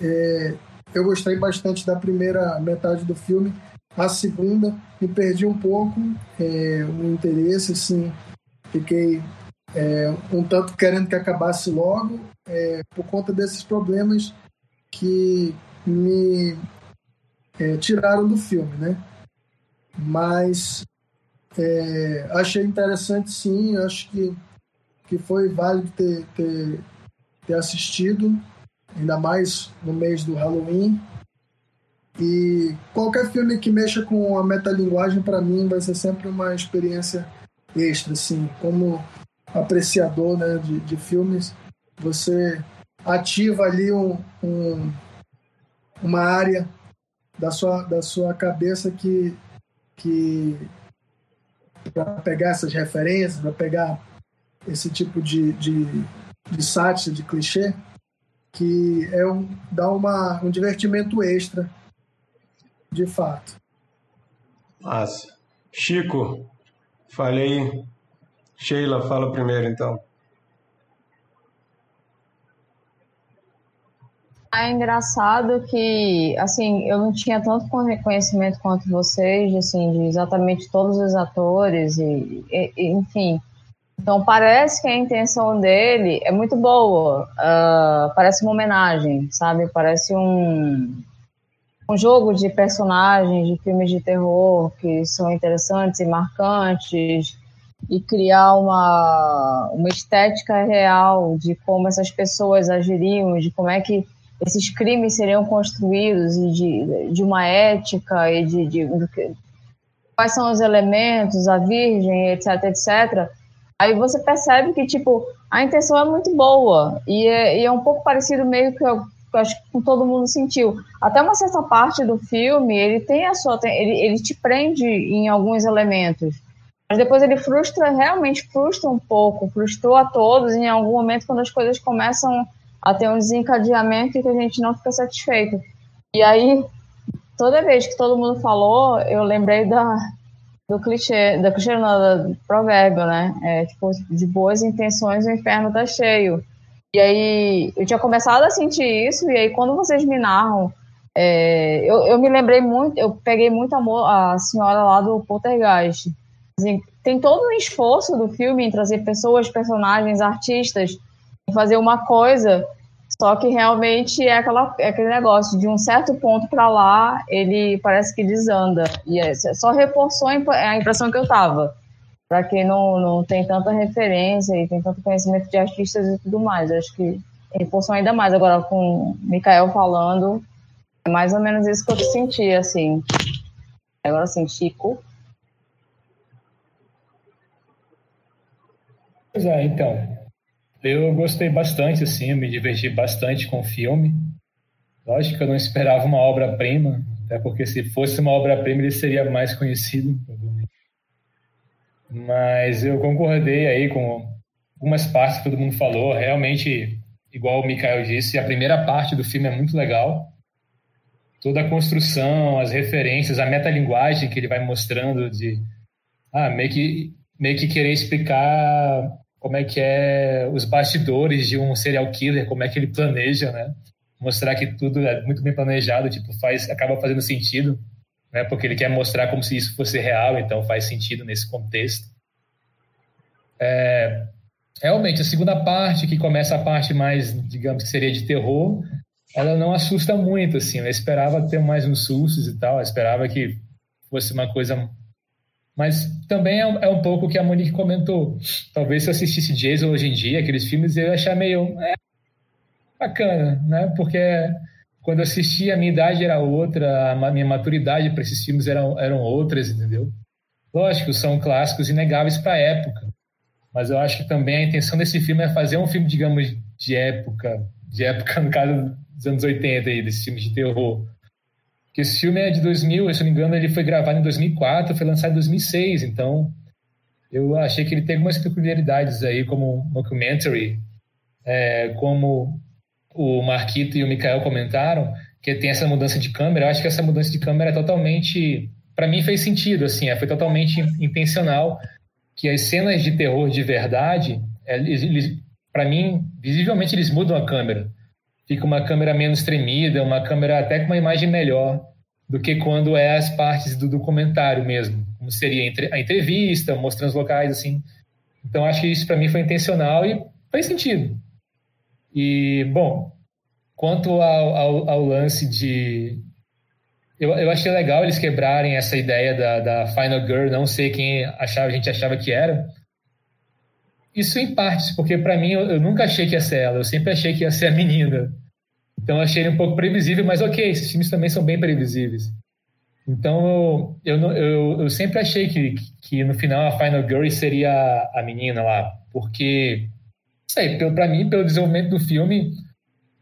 é, eu gostei bastante da primeira metade do filme. A segunda, me perdi um pouco é, o interesse, assim, fiquei é, um tanto querendo que acabasse logo, é, por conta desses problemas que me é, tiraram do filme, né? Mas é, achei interessante, sim. Acho que, que foi válido ter, ter, ter assistido, ainda mais no mês do Halloween. E qualquer filme que mexa com a metalinguagem, para mim, vai ser sempre uma experiência extra, assim. Como apreciador né, de, de filmes, você ativa ali um, um, uma área da sua, da sua cabeça que, que para pegar essas referências, para pegar esse tipo de, de, de sátira, de clichê, que é um, dá uma, um divertimento extra, de fato. Massa. Chico, falei. Sheila, fala primeiro então. É engraçado que, assim, eu não tinha tanto conhecimento quanto vocês, assim, de exatamente todos os atores e, e enfim. Então parece que a intenção dele é muito boa. Uh, parece uma homenagem, sabe? Parece um um jogo de personagens de filmes de terror que são interessantes e marcantes e criar uma, uma estética real de como essas pessoas agiriam, de como é que esses crimes seriam construídos e de, de uma ética e de, de, de quais são os elementos, a virgem, etc, etc. Aí você percebe que, tipo, a intenção é muito boa e é, e é um pouco parecido meio que eu acho que todo mundo sentiu. Até uma certa parte do filme, ele tem a sua... Ele, ele te prende em alguns elementos. Mas depois ele frustra, realmente frustra um pouco, frustrou a todos em algum momento quando as coisas começam a ter um desencadeamento e que a gente não fica satisfeito. E aí, toda vez que todo mundo falou, eu lembrei da, do clichê, da clichê não, do provérbio, né? É, tipo, de boas intenções o inferno tá cheio. E aí, eu tinha começado a sentir isso, e aí quando vocês me narram, é, eu, eu me lembrei muito, eu peguei muito amor a senhora lá do Poltergeist. Assim, tem todo um esforço do filme em trazer pessoas, personagens, artistas fazer uma coisa, só que realmente é, aquela, é aquele negócio, de um certo ponto para lá, ele parece que desanda. E é, só reforçou a impressão que eu tava. Para quem não, não tem tanta referência e tem tanto conhecimento de artistas e tudo mais, acho que reforçou ainda mais. Agora, com o Mikael falando, é mais ou menos isso que eu senti, assim. Agora, assim, Chico. Pois é, então. Eu gostei bastante, assim, eu me diverti bastante com o filme. Lógico que eu não esperava uma obra-prima, até porque se fosse uma obra-prima ele seria mais conhecido. Mas eu concordei aí com algumas partes que todo mundo falou. Realmente, igual o Mikael disse, a primeira parte do filme é muito legal. Toda a construção, as referências, a metalinguagem que ele vai mostrando de ah, meio que meio que querer explicar como é que é os bastidores de um serial killer, como é que ele planeja, né? Mostrar que tudo é muito bem planejado, tipo, faz, acaba fazendo sentido, né? Porque ele quer mostrar como se isso fosse real, então faz sentido nesse contexto. É, realmente, a segunda parte, que começa a parte mais, digamos que seria de terror, ela não assusta muito, assim. Eu esperava ter mais uns sustos e tal, eu esperava que fosse uma coisa mas também é um, é um pouco o que a Monique comentou. Talvez se eu assistisse Jason hoje em dia, aqueles filmes, eu ia achar meio. É, bacana, né? Porque quando eu assisti, a minha idade era outra, a minha maturidade para esses filmes eram, eram outras, entendeu? Lógico, são clássicos inegáveis para a época, mas eu acho que também a intenção desse filme é fazer um filme, digamos, de época, de época, no caso dos anos 80, aí, desse filme de terror. Que esse filme é de 2000, se não me engano, ele foi gravado em 2004, foi lançado em 2006, então eu achei que ele tem algumas peculiaridades aí, como documentary, é, como o Marquito e o Mikael comentaram, que tem essa mudança de câmera. Eu acho que essa mudança de câmera é totalmente, para mim fez sentido, assim, é, foi totalmente intencional, que as cenas de terror de verdade, é, para mim, visivelmente eles mudam a câmera. Fica uma câmera menos tremida, uma câmera até com uma imagem melhor do que quando é as partes do documentário mesmo, como seria a entrevista, mostrando os locais, assim. Então, acho que isso para mim foi intencional e fez sentido. E, bom, quanto ao, ao, ao lance de. Eu, eu achei legal eles quebrarem essa ideia da, da Final Girl, não sei quem achava, a gente achava que era. Isso em partes, porque para mim eu, eu, nunca achei que ia ser ela, eu sempre achei que ia ser a menina. Então achei ele um pouco previsível, mas ok, esses filmes também são bem previsíveis. Então eu, eu, eu sempre achei que, que no final a Final Girl seria a menina lá, porque sei, para mim, pelo desenvolvimento do filme,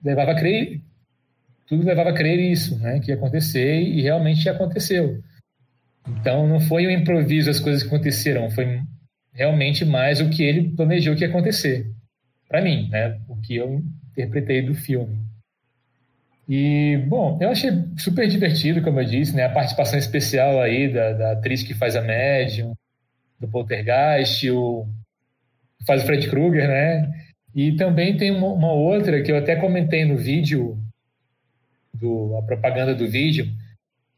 levava a crer, tudo levava a crer isso, né, que ia acontecer e realmente aconteceu. Então não foi um improviso as coisas que aconteceram, foi realmente mais o que ele planejou que ia acontecer. Para mim, né, o que eu interpretei do filme. E, bom, eu achei super divertido, como eu disse, né? A participação especial aí da, da atriz que faz a médium, do Poltergeist, o faz o Fred Krueger, né? E também tem uma, uma, outra que eu até comentei no vídeo, do, a propaganda do vídeo,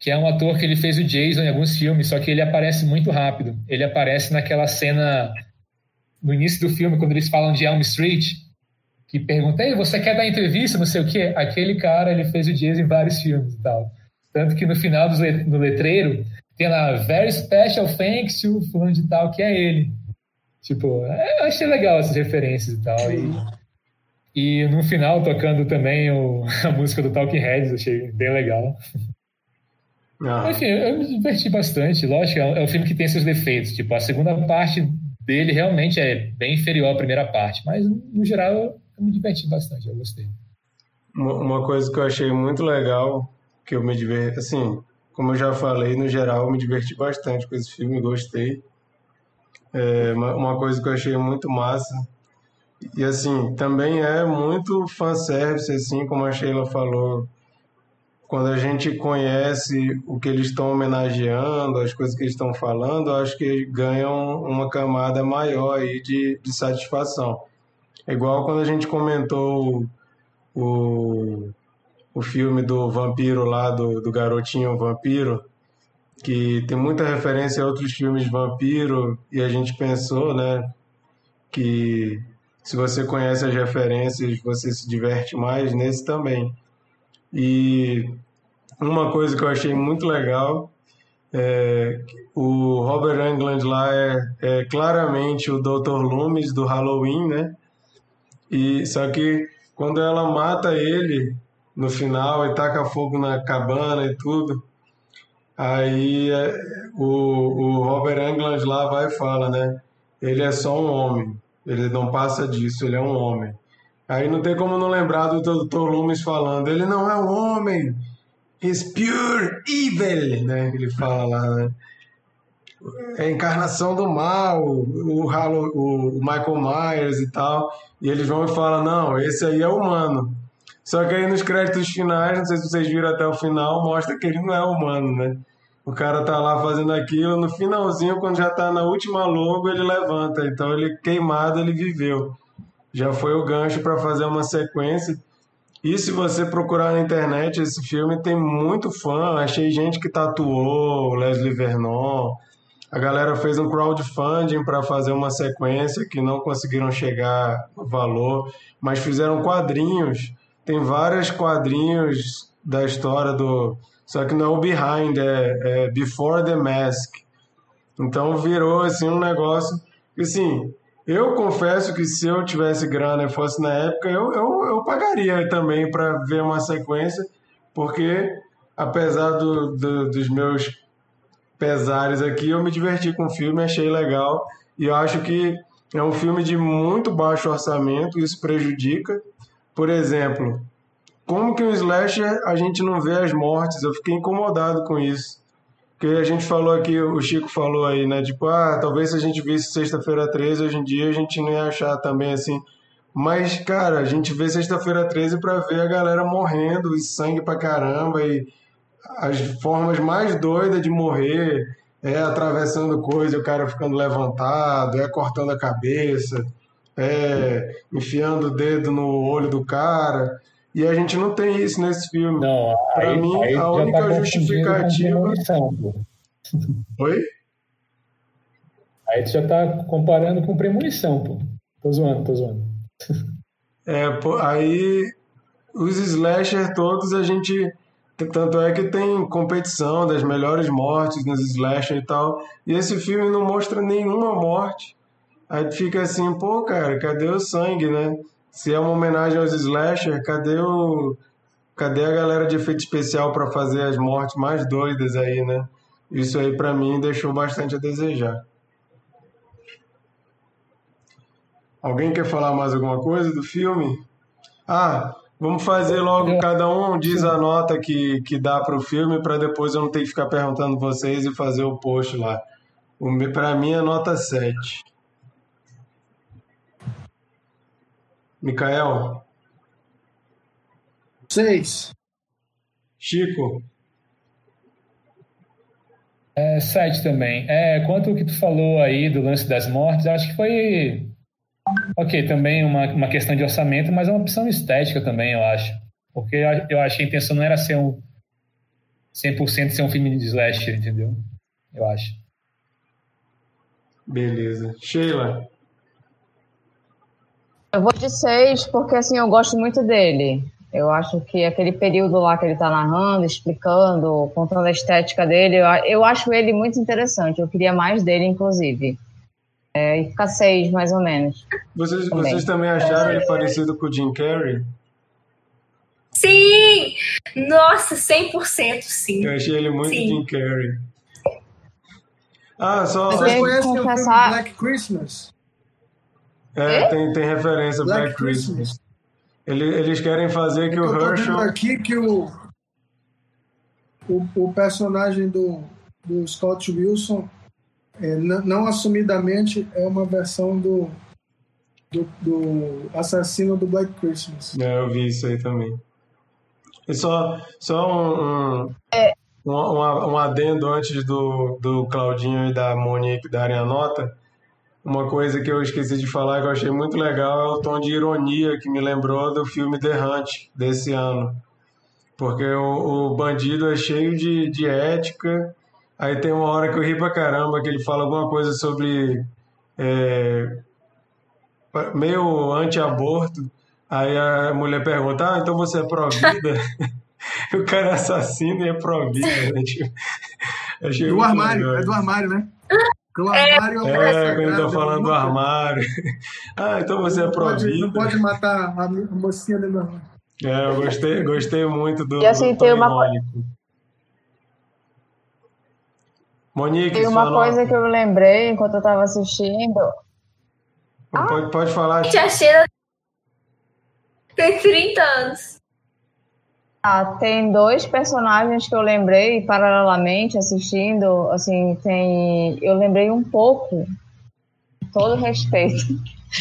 que é um ator que ele fez o Jason em alguns filmes, só que ele aparece muito rápido. Ele aparece naquela cena no início do filme, quando eles falam de Elm Street, que pergunta, Ei, você quer dar entrevista, não sei o quê? Aquele cara, ele fez o Jason em vários filmes e tal. Tanto que no final do letreiro, tem lá, very special thanks to fulano de tal, que é ele. Tipo, é, eu achei legal essas referências e tal. E, e no final, tocando também o, *laughs* a música do Talking Heads, achei bem legal. Ah. Enfim, eu me diverti bastante. Lógico, é um filme que tem seus defeitos. Tipo, a segunda parte dele realmente é bem inferior à primeira parte. Mas, no geral, eu, eu me diverti bastante. Eu gostei. Uma coisa que eu achei muito legal, que eu me diverti... Assim, como eu já falei, no geral, eu me diverti bastante com esse filme. Gostei. É uma coisa que eu achei muito massa. E assim, também é muito fanservice, assim, como a Sheila falou. Quando a gente conhece o que eles estão homenageando, as coisas que eles estão falando, acho que ganham uma camada maior aí de, de satisfação. É igual quando a gente comentou o, o filme do vampiro lá, do, do garotinho vampiro, que tem muita referência a outros filmes de vampiro e a gente pensou, né, que se você conhece as referências, você se diverte mais nesse também. E uma coisa que eu achei muito legal é o Robert Englund lá é, é claramente o Dr. Loomis do Halloween, né? E só que quando ela mata ele no final e taca fogo na cabana e tudo, Aí é, o, o Robert Englund lá vai e fala, né? Ele é só um homem, ele não passa disso, ele é um homem. Aí não tem como não lembrar do Dr. Loomis falando, ele não é um homem, he's pure evil, né? Ele fala lá, né? É a encarnação do mal, o, o Michael Myers e tal. E eles vão e falam, não, esse aí é humano. Só que aí nos créditos finais, não sei se vocês viram até o final, mostra que ele não é humano, né? O cara tá lá fazendo aquilo, no finalzinho, quando já tá na última logo, ele levanta. Então ele queimado, ele viveu. Já foi o gancho para fazer uma sequência. E se você procurar na internet, esse filme tem muito fã. Achei gente que tatuou, Leslie Vernon. A galera fez um crowdfunding para fazer uma sequência que não conseguiram chegar no valor, mas fizeram quadrinhos. Tem vários quadrinhos da história do só que não é o behind, é, é before the mask. Então virou assim um negócio. Assim, Eu confesso que se eu tivesse grana e fosse na época, eu, eu, eu pagaria também para ver uma sequência, porque apesar do, do, dos meus pesares aqui, eu me diverti com o filme, achei legal e eu acho que é um filme de muito baixo orçamento, isso prejudica. Por exemplo, como que um slasher a gente não vê as mortes? Eu fiquei incomodado com isso. Porque a gente falou aqui, o Chico falou aí, né? Tipo, ah, talvez se a gente visse Sexta-feira 13 hoje em dia, a gente não ia achar também assim. Mas, cara, a gente vê Sexta-feira 13 para ver a galera morrendo e sangue pra caramba e as formas mais doidas de morrer é atravessando coisa, o cara ficando levantado, é cortando a cabeça, é enfiando o dedo no olho do cara. E a gente não tem isso nesse filme. Aí, mim, aí a já única tá justificativa-. Oi? Aí tu já tá comparando com premonição, pô. Tô zoando, tô zoando. É, pô, aí os slasher todos a gente. Tanto é que tem competição das melhores mortes nos slasher e tal. E esse filme não mostra nenhuma morte. Aí tu fica assim, pô, cara, cadê o sangue, né? Se é uma homenagem aos slasher, cadê o. Cadê a galera de efeito especial para fazer as mortes mais doidas aí, né? Isso aí pra mim deixou bastante a desejar. Alguém quer falar mais alguma coisa do filme? Ah, vamos fazer logo, Eu- cada um diz a nota que, que dá pro filme para depois eu não ter que ficar perguntando vocês e fazer o post lá. O Pra mim é nota 7. Micael, Seis. Chico, É, site também. É, quanto ao que tu falou aí do lance das mortes, acho que foi. Ok, também uma, uma questão de orçamento, mas é uma opção estética também, eu acho. Porque eu, eu acho que a intenção não era ser um. 100% ser um filme de slasher, entendeu? Eu acho. beleza. Sheila, Eu vou de seis, porque assim, eu gosto muito dele. Eu acho que aquele período lá que ele tá narrando, explicando, contando a estética dele, eu, eu acho ele muito interessante. Eu queria mais dele, inclusive. É, e fica seis, mais ou menos. vocês, Também. vocês também acharam ele parecido com o Jim Carrey? Sim! Nossa, 100% sim. Eu achei ele muito Sim. Jim Carrey. Ah, só. Vocês conhecem o filme Black Christmas? É, tem, tem referência Black Black Christmas. Christmas. Ele- Eles querem fazer que Eu o Herschel. aqui que o, o, o personagem do, do Scott Wilson, é, não assumidamente, é uma versão do, do, do assassino do Black Christmas. É, eu vi isso aí também. E só, só um, um, um, um, um adendo antes do, do Claudinho e da Monique darem a nota. Uma coisa que eu esqueci de falar que eu achei muito legal é o tom de ironia que me lembrou do filme The Hunt desse ano. Porque o, o bandido é cheio de, de ética. Aí tem uma hora que eu ri pra caramba, que ele fala alguma coisa sobre. é, meio anti-aborto. Aí a mulher pergunta: Ah, então você é pró-vida? *laughs* o cara é assassino e é pró-vida. Né? Tipo, *laughs* Do armário, legal é do armário, né? Porque o armário é, É, quando eu tô falando do armário. *laughs* Ah, então você é pró-vida. não pode matar a, mocinha dentro do armário. É, eu gostei, gostei muito do, E assim, do tem uma irônico. Monique, Tem uma coisa nota. que eu lembrei enquanto eu tava assistindo. Pode, pode falar. Gente, a Sheila tem 30 anos. Ah, tem dois personagens que eu lembrei paralelamente assistindo, assim, tem, eu lembrei um pouco, todo respeito,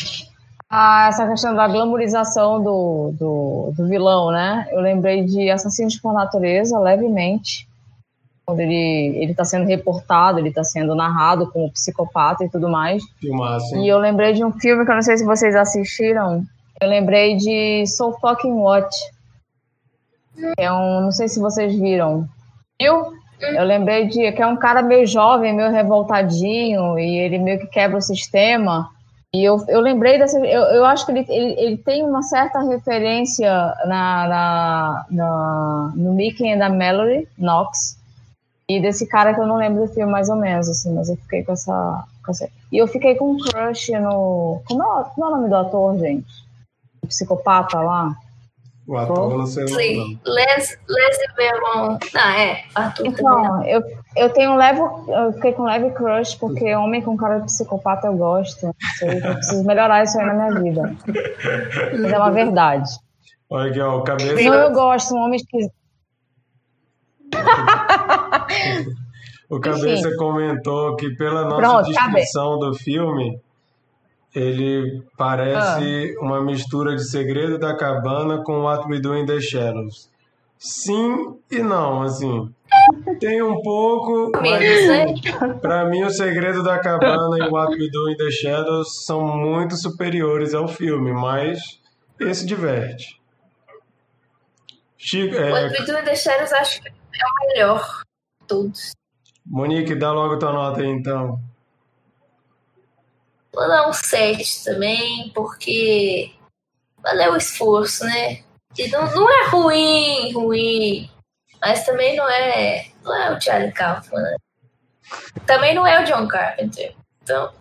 *laughs* a essa questão da glamorização do, do, do vilão, né? Eu lembrei de Assassinos por Natureza, levemente, quando ele ele está sendo reportado, ele está sendo narrado como psicopata e tudo mais. Filmaço? E eu lembrei de um filme que eu não sei se vocês assistiram. Eu lembrei de So Fucking What. É um. Não sei se vocês viram. Viu? Eu lembrei de que é um cara meio jovem, meio revoltadinho, e ele meio que quebra o sistema. E eu, eu lembrei dessa. Eu, eu acho que ele, ele, ele tem uma certa referência na, na, na, no Mickey and a Mallory, Knox. E desse cara que eu não lembro do filme mais ou menos, assim, mas eu fiquei com essa, E eu fiquei com um crush no. Como é, como é o nome do ator, gente? O psicopata lá? O ator, não sei o nome. Sim, Les, Leslie Vermont. Ah, é, Arthur também. Então, eu, eu tenho um leve. Eu fiquei com um leve crush, porque homem com cara de psicopata eu gosto. Não sei, eu preciso melhorar isso aí na minha vida. Mas é uma verdade. Olha aqui, ó, o cabeça. Não, eu gosto, um homem esquisito. *laughs* O Cabeça Enfim. comentou que pela nossa Pronto, descrição do filme, ele parece Ah. uma mistura de Segredo da Cabana com What We Do in the Shadows. Sim e não, assim. Tem um pouco, mas Menos, né? para mim o Segredo da Cabana e What We Do in the Shadows são muito superiores ao filme, mas esse diverte. Chico, é, What We Do in the Shadows acho que é o melhor de todos. Monique, dá logo tua nota aí então. Vou dar um 7 também, porque valeu o esforço, né? E não, não é ruim, ruim, mas também não é, não é o Charlie Kaufman, né? Também não é o John Carpenter. Então,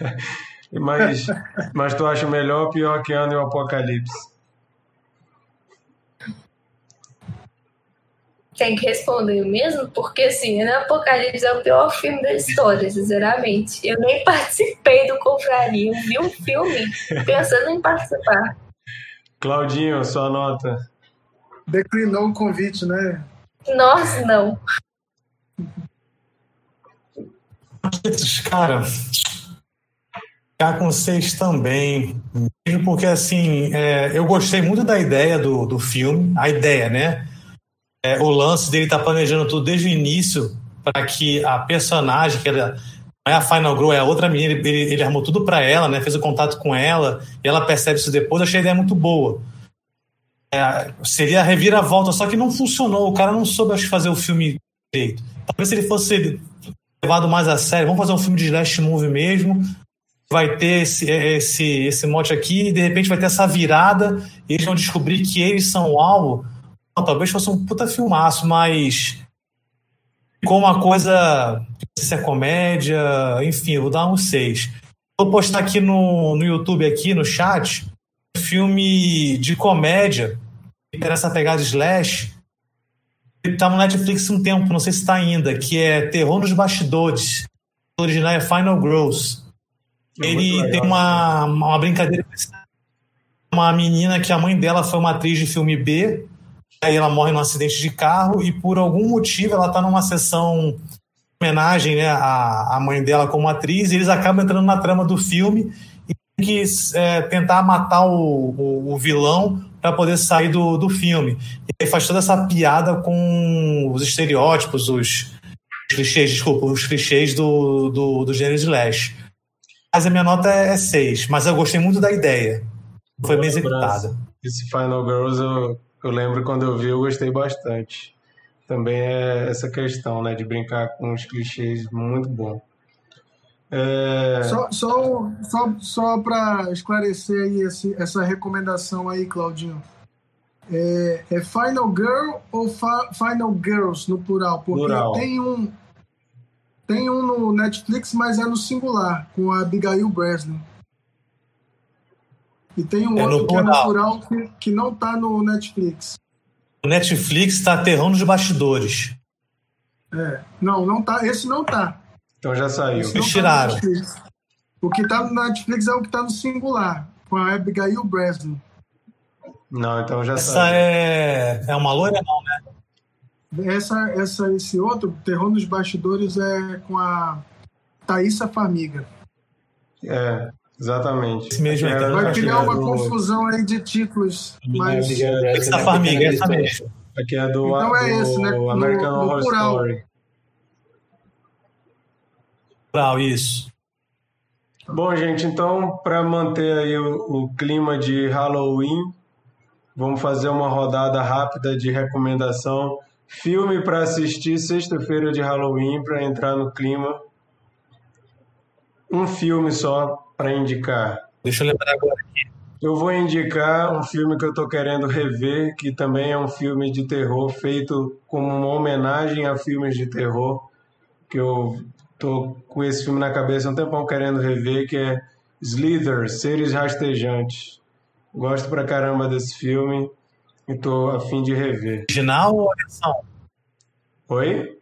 *laughs* Mas, mas tu acha melhor ou pior que Ano e o Apocalipse? Tem que responder mesmo, porque assim, né? Apocalipse é o pior filme da história, sinceramente. Eu nem *laughs* participei do Confraria, vi um filme pensando em participar. Claudinho, sua nota. Declinou o convite, né? Nossa, não. Cara, ficar com seis também. Mesmo Porque, assim, é, eu gostei muito da ideia do, do filme, a ideia, né? É, o lance dele estar planejando tudo desde o início para que a personagem, que era, não é a Final Girl, é a outra menina, ele, ele, ele armou tudo para ela, né? Fez o contato com ela e ela percebe isso depois. Eu achei a ideia muito boa. É, seria a reviravolta, só que não funcionou. O cara não soube, acho, fazer o filme direito. Talvez se ele fosse levado mais a sério, vamos fazer um filme de slash movie mesmo, vai ter esse, esse, esse mote aqui e de repente vai ter essa virada e eles vão descobrir que eles são o alvo. Talvez fosse um puta filmaço, mas ficou uma coisa, não sei se é comédia, enfim, eu vou dar um 6. Vou postar aqui no, no YouTube, aqui no chat, um filme de comédia, que tem essa pegada slash, ele tá no Netflix um tempo, não sei se está ainda, que é Terror nos Bastidores. O original é Final Girls. É Ele tem uma, uma brincadeira. Uma menina que a mãe dela foi uma atriz de filme B, aí ela morre num acidente de carro e por algum motivo ela tá numa sessão de homenagem né, à, à mãe dela como atriz e eles acabam entrando na trama do filme e tem que é, tentar matar o, o, o vilão para poder sair do, do filme. E aí faz toda essa piada com os estereótipos, os, os clichês, desculpa, os clichês do, do, do gênero slash. Mas a minha nota é 6, mas eu gostei muito da ideia. Foi bem executada. Esse Final Girls, eu, eu lembro quando eu vi, eu gostei bastante. Também é essa questão, né, de brincar com os clichês, muito bom. É, Só, só, só, só para esclarecer aí esse, essa recomendação aí, Claudinho. É, é Final Girl ou Final Girls no plural? Porque Plural. tem um tem um no Netflix, mas é no singular, com a Abigail Breslin. E tem um É outro que é plural que, que não tá no Netflix. O Netflix tá Terror nos Bastidores. É, não, não tá. Esse não tá. então já saiu. Eles tá tiraram. Netflix. O que tá no Netflix é o que tá no singular, com a Abigail Breslin. Não, então já Essa saiu. é, é uma loira, não, né? Essa, essa, esse outro, Terror nos Bastidores, é com a Thaísa Farmiga. É, exatamente. Esse mesmo aí, era- Vai aqui criar é uma do- confusão aí de títulos, mas Essa é pequena essa mesmo. Aqui é do, Então é do esse, né? No- American no Horror plural. Story. Plural, isso. Bom, gente, então, para manter aí o, o clima de Halloween, vamos fazer uma rodada rápida de recomendação. Filme para assistir sexta-feira de Halloween, para entrar no clima. Um filme só para indicar. Deixa eu lembrar agora. Eu vou indicar um filme que eu estou querendo rever, que também é um filme de terror, feito como uma homenagem a filmes de terror, que eu tô com esse filme na cabeça há um tempão querendo rever, que é Slither, Seres Rastejantes. Gosto pra caramba desse filme e tô a fim de rever. Original ou a versão? Oi?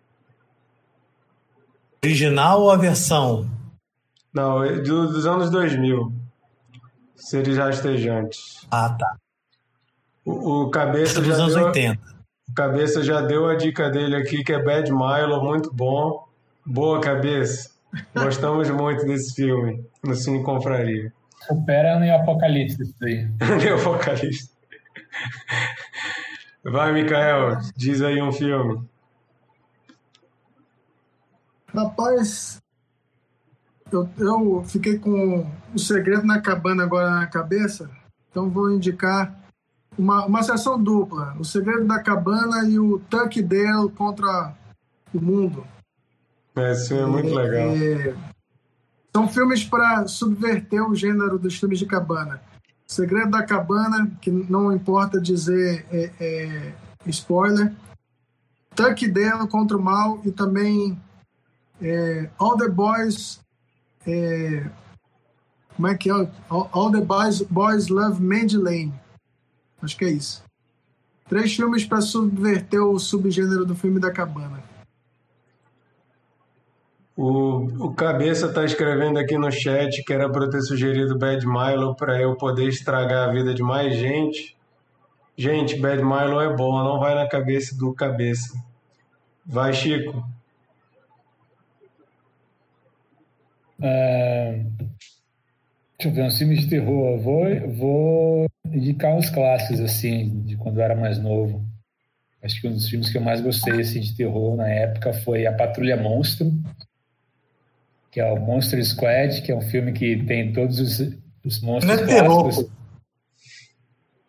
Original ou a versão? Não, é do- dos anos 2000. Seres Rastejantes. Ah, tá. O, o Cabeça Dos já anos deu, 80. o Cabeça já deu a dica dele aqui, que é Bad Milo, muito bom. Boa, Cabeça. Gostamos *laughs* muito desse filme no Cine Confraria. Supera no Apocalipse isso daí. *laughs* Meu vocalista. Vai, Mikael, diz aí um filme. Rapaz, eu, eu fiquei com o segredo na cabana agora na cabeça, então vou indicar uma, uma sessão dupla: O Segredo da Cabana e o Tuck Dale contra o Mundo. Esse filme é muito legal. É, são filmes para subverter o gênero dos filmes de cabana. O Segredo da Cabana, que não importa dizer é, é, spoiler. Tuck Dale contra o Mal e também é, All the Boys. É, como é que é? All, All the Boys, Boys Love Mandy Lane. Acho que é isso. Três filmes para subverter o subgênero do filme da cabana. O, o Cabeça tá escrevendo aqui no chat que era para eu ter sugerido Bad Milo para eu poder estragar a vida de mais gente. Gente, Bad Milo é bom, não vai na cabeça do Cabeça. Vai, Chico. Ah, deixa eu ver, uns filmes de terror. Eu Vou, vou indicar uns clássicos, assim, de quando eu era mais novo. Acho que um dos filmes que eu mais gostei assim, de terror na época foi A Patrulha Monstro, que é o Monster Squad, que é um filme que tem todos os, os monstros Não é terror, clássicos.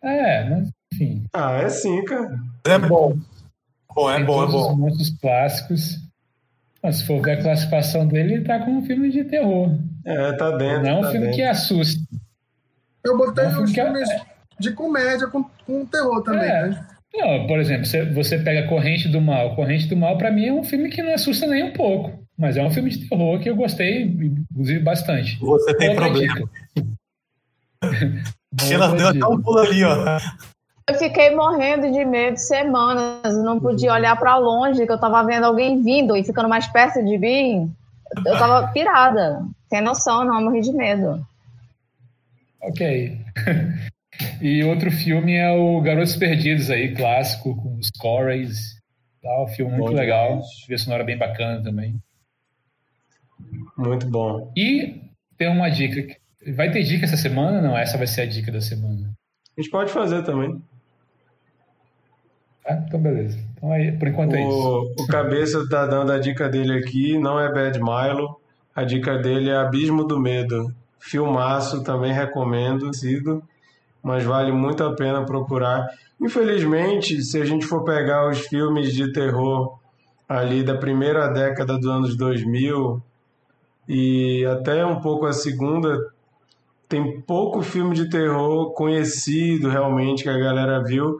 É, mas enfim. Ah, é sim, cara. É bom. Bom, é tem bom, é todos os bom. monstros clássicos. Mas se for ver a classificação dele, ele tá como um filme de terror. É, tá dentro. Não é um tá filme dentro. que assusta. Eu botei Não, os porque- filmes de comédia com, com terror também, É. né? Não, por exemplo, você, você pega Corrente do Mal. Corrente do Mal, pra mim, é um filme que não assusta nem um pouco. Mas é um filme de terror que eu gostei, inclusive, bastante. Você tem Outra problema. dica. *laughs* Sheila deu até um pulo ali, ó. Eu fiquei morrendo de medo semanas, eu não podia olhar pra longe, que eu tava vendo alguém vindo e ficando mais perto de mim. Eu tava pirada, sem noção, não, morri de medo. Ok. *laughs* e outro filme é o Garotos Perdidos aí, clássico, com os Coreys. Tá, um filme muito Bom legal. Trilha sonora bem bacana também. Muito bom. E tem uma dica. Vai ter dica essa semana? Não, essa vai ser a dica da semana. A gente pode fazer também. Tá? Então, beleza. Então, aí, por enquanto é isso. O, o Cabeça tá dando a dica dele aqui, não é Bad Milo. A dica dele é Abismo do Medo. Filmaço, também recomendo, sido, mas vale muito a pena procurar. Infelizmente, se a gente for pegar os filmes de terror ali da primeira década dos anos 2000 e até um pouco a segunda, tem pouco filme de terror conhecido realmente que a galera viu.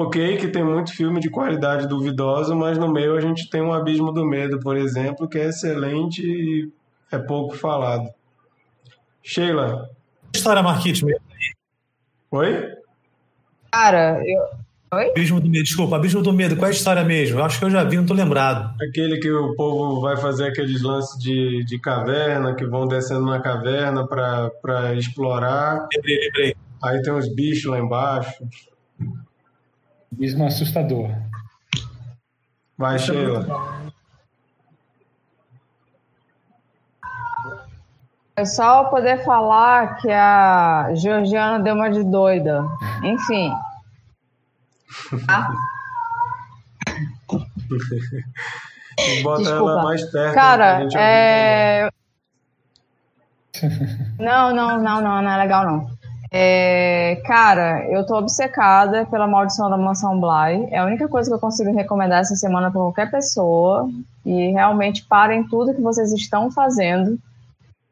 Ok, que tem muito filme de qualidade duvidosa, mas no meio a gente tem um Abismo do Medo, por exemplo, que é excelente e é pouco falado. Sheila, História, Marquite, mesmo. oi? Cara, eu, Abismo do Medo, desculpa, Abismo do Medo, qual é a história mesmo? Eu acho que eu já vi, não tô lembrado. Aquele que o povo vai fazer aqueles lances de, de caverna, que vão descendo na caverna para explorar. Lembrei, lembrei. Aí tem uns bichos lá embaixo. Mesmo assustador. Vai, é Sheila. bom. é só poder falar que a Georgiana deu uma de doida. Enfim. Tá? *laughs* Bota Desculpa. ela mais perto. Cara, é. *laughs* Não, não, não, não, não é legal não. É, cara, eu tô obcecada pela Maldição da Mansão Bly. É a única coisa que eu consigo recomendar essa semana para qualquer pessoa. E realmente parem tudo que vocês estão fazendo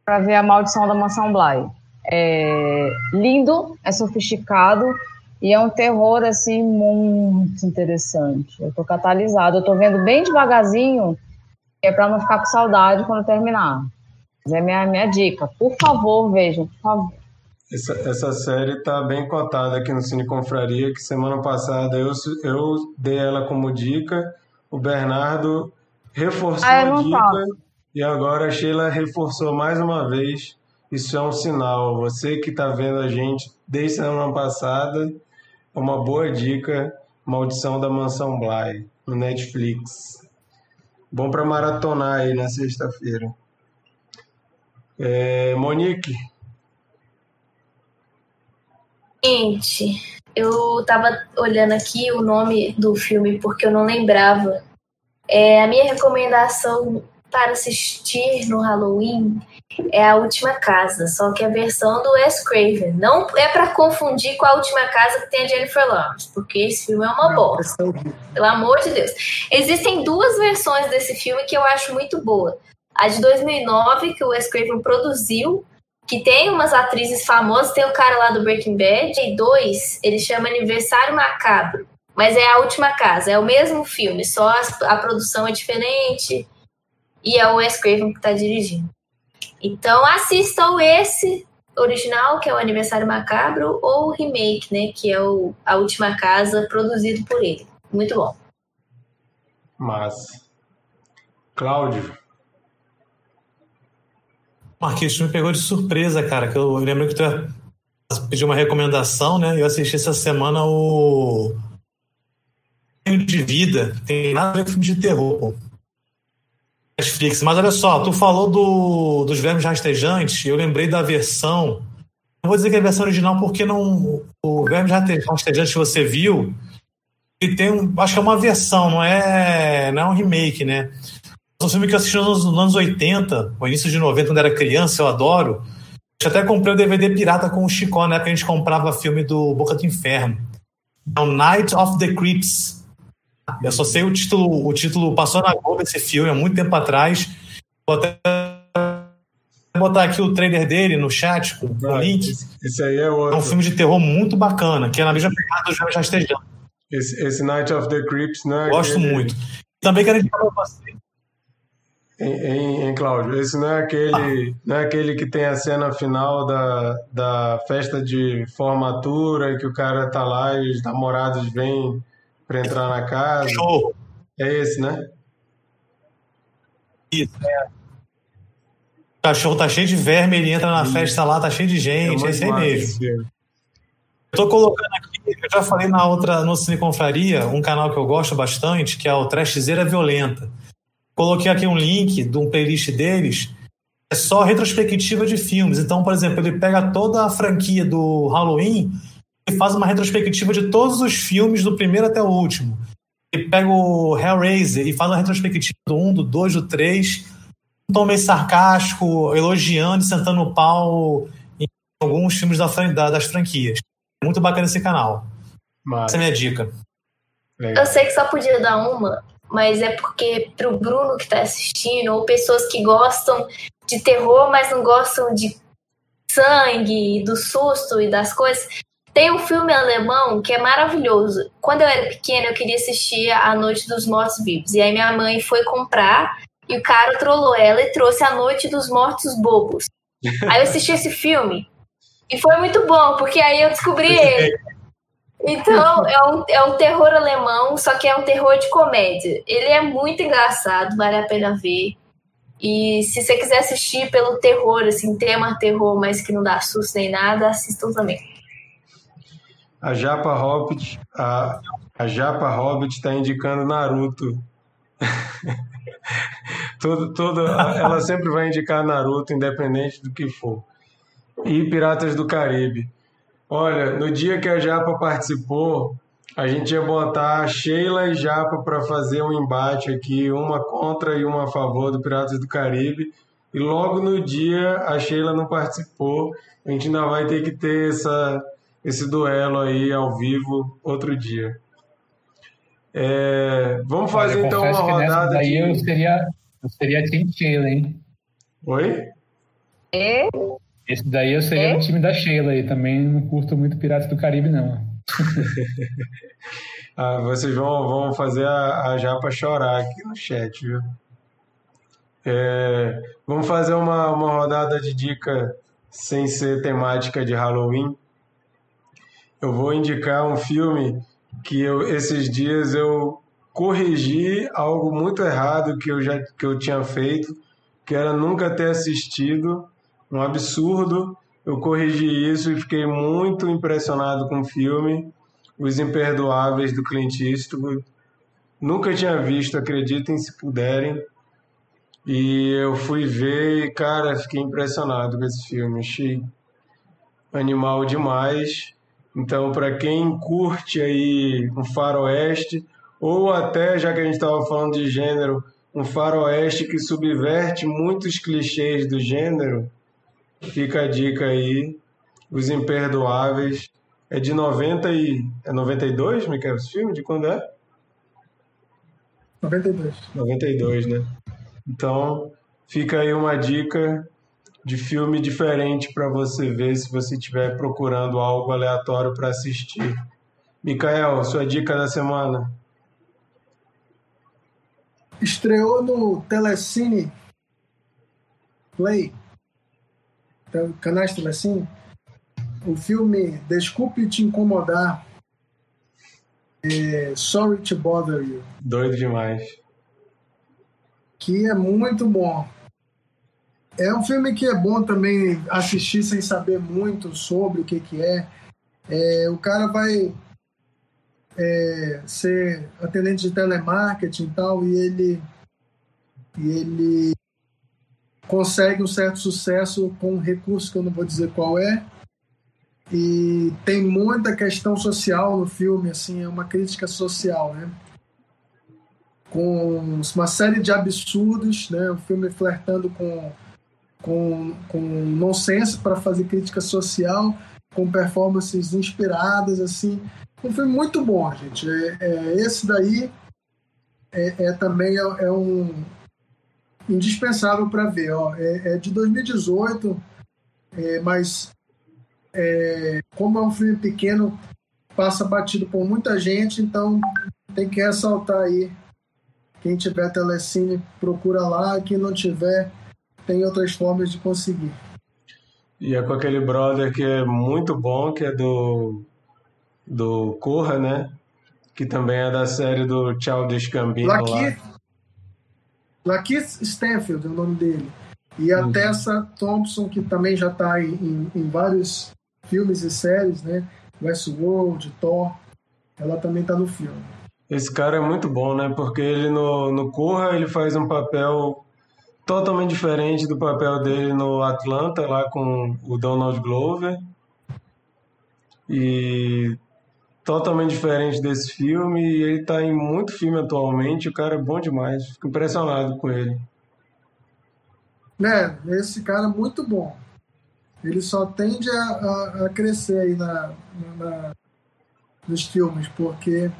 para ver a Maldição da Mansão Bly. É lindo, é sofisticado e é um terror assim muito interessante. Eu tô catalisada, eu tô vendo bem devagarzinho é para não ficar com saudade quando terminar. Essa é minha, minha dica. Por favor, vejam, por favor. Essa, essa série tá bem cotada aqui no Cine Confraria, que semana passada eu, eu dei ela como dica, o Bernardo reforçou Ah, a dica e agora a Sheila reforçou mais uma vez. Isso é um sinal. Você que está vendo a gente desde semana passada, uma boa dica, Maldição da Mansão Bly, no Netflix. Bom para maratonar aí na sexta-feira. É, Monique, Gente, eu tava olhando aqui o nome do filme porque eu não lembrava. É, a minha recomendação para assistir no Halloween é A Última Casa, só que a versão do Wes Craven. Não é para confundir com A Última Casa que tem a Jennifer Lawrence, porque esse filme é uma bosta. É. Pelo amor de Deus. Existem duas versões desse filme que eu acho muito boa. A de 2009, que o Wes Craven produziu, que tem umas atrizes famosas, tem o cara lá do Breaking Bad, e dois, ele chama Aniversário Macabro. Mas é a última casa, é o mesmo filme, só a, a produção é diferente e é o Wes Craven que está dirigindo. Então assistam esse original, que é o Aniversário Macabro, ou o remake, né, que é o A Última Casa, produzido por ele. Muito bom. massa. Cláudio, Marquinhos, tu me pegou de surpresa, cara, que eu lembro que tu ia pedir uma recomendação, né? Eu assisti essa semana o Filme de Vida, tem nada a ver com filme de terror, pô. Netflix. Mas olha só, tu falou do, dos vermes rastejantes, eu lembrei da versão. Não vou dizer que é a versão original, porque não. O vermes rastejante que você viu, ele tem um. Acho que é uma versão, não é, não é um remake, né? É um filme que eu assisti nos, nos anos 80, no início de 90, quando era criança, eu adoro. Eu até comprei o DVD pirata com o Chicó, na época a gente comprava filme do Boca do Inferno. É o Night of the Creeps. Eu só sei o título, o título passou na Globo esse filme há muito tempo atrás. Vou até botar aqui o trailer dele no chat, com o link. esse, aí é É outro. um filme de terror muito bacana, que é na mesma pegada dos Jogos Rastejantes. Esse, esse Night of the Creeps, né? Gosto muito. Também quero indicar pra você. Em, em, Cláudio, esse não é aquele, não é aquele que tem a cena final da, da festa de formatura que o cara tá lá e os namorados vêm para entrar na casa. Show! É esse, né? Isso, é. O cachorro tá cheio de verme, ele entra na festa lá, tá cheio de É gente, muito esse aí mesmo. Eu tô colocando aqui, eu já falei na outra, no Cine Confraria, um canal que eu gosto bastante, que é o Trashzeira Violenta. Coloquei aqui um link de um playlist deles, é só retrospectiva de filmes. Então, por exemplo, ele pega toda a franquia do Halloween e faz uma retrospectiva de todos os filmes, do primeiro até o último. Ele pega o Hellraiser e faz uma retrospectiva do 1, do 2, do 3, um tom meio sarcástico, elogiando e sentando o pau em alguns filmes da da- das franquias. Muito bacana esse canal. Mas, Essa é a minha dica. legal. Eu sei que só podia dar uma, mas é porque pro Bruno que tá assistindo, ou pessoas que gostam de terror, mas não gostam de sangue, do susto e das coisas, tem um filme alemão que é maravilhoso. Quando eu era pequena, eu queria assistir A Noite dos Mortos Vivos. E aí minha mãe foi comprar e o cara trollou ela e trouxe A Noite dos Mortos Bobos. Aí eu assisti esse filme e foi muito bom, porque aí eu descobri ele. Então, é um, é um terror alemão, só que é um terror de comédia. Ele é muito engraçado, vale a pena ver. E se você quiser assistir pelo terror, assim, tema terror, mas que não dá susto nem nada, assistam também. A Japa Hobbit, a, a Japa Hobbit tá indicando Naruto. *laughs* todo, todo, ela sempre vai indicar Naruto, independente do que for. E Piratas do Caribe. Olha, no dia que a Japa participou, a gente ia botar a Sheila e Japa para fazer um embate aqui, uma contra e uma a favor do Piratas do Caribe. E logo no dia a Sheila não participou. A gente ainda vai ter que ter essa, esse duelo aí ao vivo outro dia. É, vamos fazer Olha, então uma rodada daí de. eu seria, eu seria Sheila, hein? Oi? E Esse daí eu seria É? no time da Sheila aí. Também não curto muito Piratas do Caribe, não. *laughs* Ah, vocês vão, vão fazer a, a Japa chorar aqui no chat, viu? É, vamos fazer uma, uma rodada de dica sem ser temática de Halloween. Eu vou indicar um filme que eu, esses dias eu corrigi algo muito errado que eu já que eu tinha feito, que era nunca ter assistido, um absurdo. Eu corrigi isso e fiquei muito impressionado com o filme Os Imperdoáveis do Clint Eastwood. Nunca tinha visto, acreditem se puderem. E eu fui ver e, cara, fiquei impressionado com esse filme. Achei animal demais. Então, para quem curte aí um faroeste, ou até, já que a gente estava falando de gênero, um faroeste que subverte muitos clichês do gênero, fica a dica aí. Os Imperdoáveis. É de 90 e... É 92, Miquel, esse filme? De quando é? 92. 92, né? Então, fica aí uma dica de filme diferente para você ver se você estiver procurando algo aleatório para assistir. Micael, sua dica da semana. Estreou no Telecine Play, canais Telecine, o filme Desculpe Te Incomodar, é, Sorry to Bother You. Doido demais que é muito bom. É um filme que é bom também assistir sem saber muito sobre o que, que é. é o cara vai é, ser atendente de telemarketing e tal, e ele, e ele consegue um certo sucesso com um recurso que eu não vou dizer qual é. E tem muita questão social no filme, assim, é uma crítica social, né? com uma série de absurdos, né? O filme flertando com com, com nonsense para fazer crítica social, com performances inspiradas, assim. Um filme muito bom, gente. É, é esse daí é, é também é, é, um indispensável para ver. Ó. É, é, de 2018, é, mas é, como é um filme pequeno, passa batido por muita gente, então tem que ressaltar aí quem tiver telecine, procura lá. Quem não tiver, tem outras formas de conseguir. E é com aquele brother que é muito bom, que é do, do Corra, né? Que também é da série do Childish Gambino lá. Lakeith Stanfield é o nome dele. E a uhum. Tessa Thompson, que também já está em, em, em, vários filmes e séries, né? Westworld, Thor, ela também está no filme. Esse cara é muito bom, né? Porque ele no, no Corra ele faz um papel totalmente diferente do papel dele no Atlanta, lá com o Donald Glover. E totalmente diferente desse filme. E ele tá em muito filme atualmente. O cara é bom demais. Fico impressionado com ele. É, esse cara é muito bom. Ele só tende a, a, a crescer aí na, na, nos filmes, porque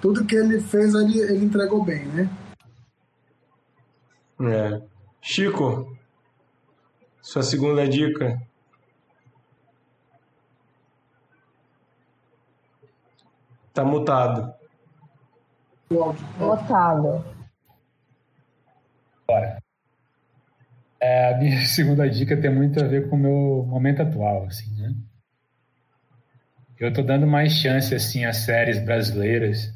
tudo que ele fez, ele, ele entregou bem, né? É. Chico, sua segunda dica. Tá mutado. Mutado. Bora. É, a minha *laughs* segunda dica tem muito a ver com o meu momento atual, assim, né? Eu tô dando mais chance, assim, às séries brasileiras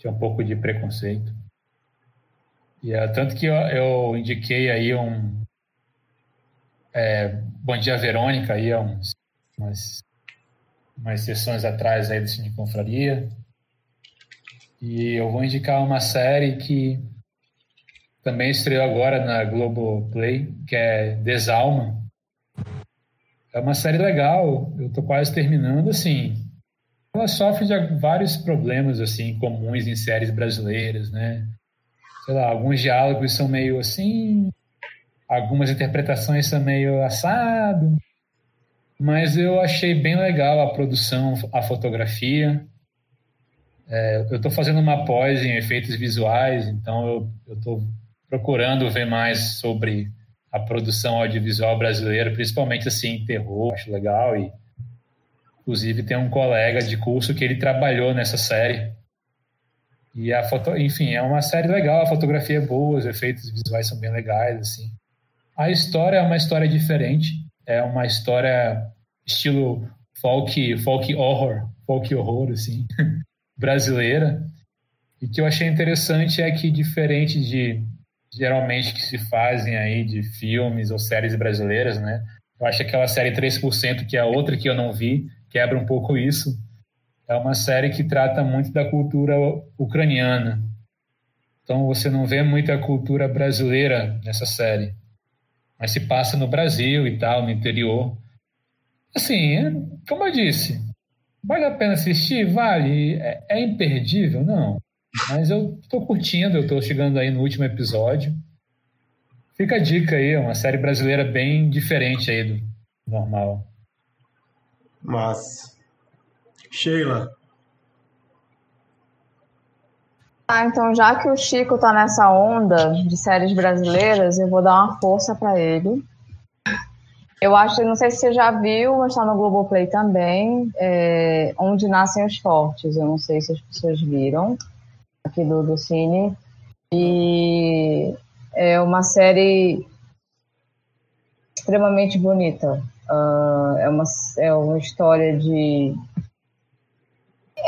tinha um pouco de preconceito. E é, tanto que eu, eu, indiquei aí um é, Bom Dia Verônica aí há uns, umas, umas sessões atrás aí do Cine Confraria. E eu vou indicar uma série que também estreou agora na Globoplay, que é Desalma. É uma série legal, eu tô quase terminando, assim, ela sofre de vários problemas assim comuns em séries brasileiras, né? Sei lá, alguns diálogos são meio assim, algumas interpretações são meio assado, mas eu achei bem legal a produção, a fotografia. É, eu estou fazendo uma pós em efeitos visuais, então eu estou procurando ver mais sobre a produção audiovisual brasileira, principalmente assim terror, acho legal e Inclusive, tem um colega de curso que ele trabalhou nessa série. E a foto, enfim, é uma série legal, a fotografia é boa, os efeitos visuais são bem legais, assim. A história é uma história diferente, é uma história estilo folk, folk horror, folk horror, assim, *laughs* brasileira. E que eu achei interessante é que, diferente de geralmente que se fazem aí de filmes ou séries brasileiras, né? Eu acho que aquela série 3%, que é outra que eu não vi, quebra um pouco isso. É uma série que trata muito da cultura ucraniana. Então você não vê muita cultura brasileira nessa série. Mas se passa no Brasil e tal, no interior. Assim, é, como eu disse, vale a pena assistir? Vale. É, é imperdível? Não. Mas eu estou curtindo, eu estou chegando aí no último episódio. Fica a dica aí, uma série brasileira bem diferente aí do normal. Mas. Sheila. Ah, então já que o Chico tá nessa onda de séries brasileiras, eu vou dar uma força para ele. Eu acho, não sei se você já viu, mas está no Globoplay também, é, Onde Nascem os Fortes. Eu não sei se as pessoas viram aqui do, do Cine. E é uma série extremamente bonita. Uh, é, uma, é uma história de.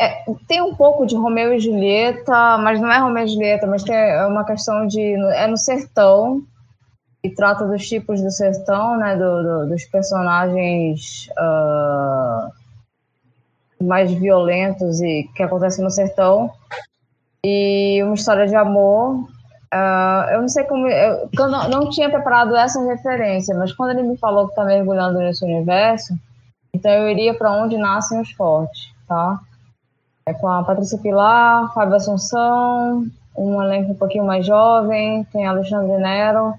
É, tem um pouco de Romeu e Julieta, mas não é Romeu e Julieta, mas tem, é uma questão de. É no sertão, e trata dos tipos do sertão, né, do, do, dos personagens uh, mais violentos e que acontecem no sertão e uma história de amor. Uh, eu não sei como. Eu, eu não, não, tinha preparado essa referência, mas quando ele me falou que está mergulhando nesse universo, então eu iria para onde nascem os fortes, tá? É com a Patrícia Pilar, Fábio Assunção, um elenco um pouquinho mais jovem, tem Alexandre Nero.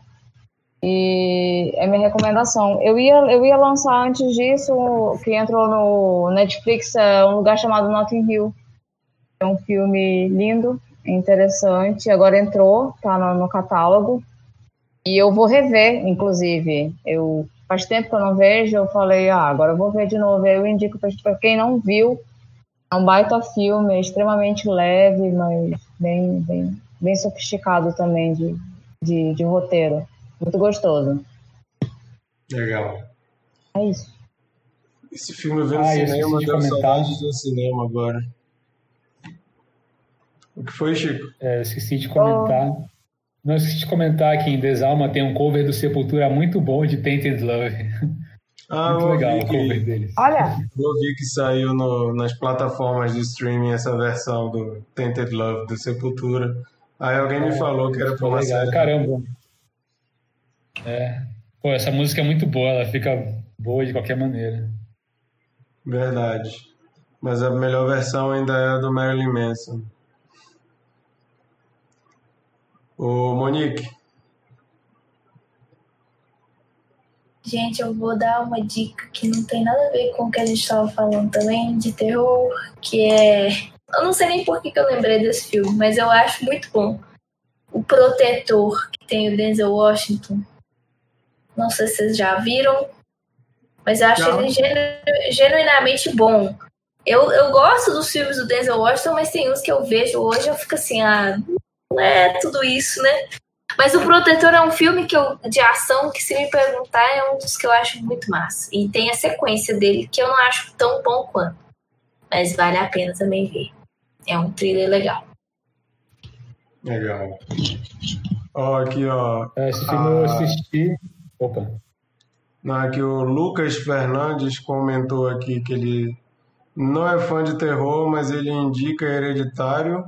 E é minha recomendação. Eu ia, eu ia lançar antes disso, que entrou no Netflix, é um lugar chamado Notting Hill é um filme lindo, interessante. Agora entrou, tá no, no catálogo. E eu vou rever, inclusive. Eu faz tempo que eu não vejo, eu falei, ah, agora eu vou ver de novo. Eu indico para quem não viu, é um baita filme, é extremamente leve, mas bem, bem, bem sofisticado também de, de, de roteiro. Muito gostoso. Legal. É isso. Esse filme eu vi no ah, cinema, deu saudades do cinema agora. O que foi, Chico? É, esqueci de comentar. Oh. Não esqueci de comentar que em Desalma tem um cover do Sepultura muito bom de Tainted Love. *laughs* Ah, muito legal o cover deles. Olha! Eu vi que saiu no, nas plataformas de streaming essa versão do Tainted Love do Sepultura. Aí alguém me é, falou que era pra uma legal. série. Caramba! É. Pô, essa música é muito boa, ela fica boa de qualquer maneira. Verdade. Mas a melhor versão ainda é a do Marilyn Manson. Ô, Monique. Gente, eu vou dar uma dica que não tem nada a ver com o que a gente estava falando também, de terror, que é. Eu não sei nem por que, que eu lembrei desse filme, mas eu acho muito bom. O Protetor, que tem o Denzel Washington. Não sei se vocês já viram, mas eu acho ele genu... genuinamente bom. Eu, eu gosto dos filmes do Denzel Washington, mas tem uns que eu vejo hoje eu fico assim, ah, não é tudo isso, né? Mas o Protetor é um filme que eu, de ação que, se me perguntar, é um dos que eu acho muito massa. E tem a sequência dele que eu não acho tão bom quanto. Mas vale a pena também ver. É um thriller legal. Legal. Ó, aqui, ó. É, esse filme eu assisti. Opa. Não, aqui o Lucas Fernandes comentou aqui que ele não é fã de terror, mas ele indica Hereditário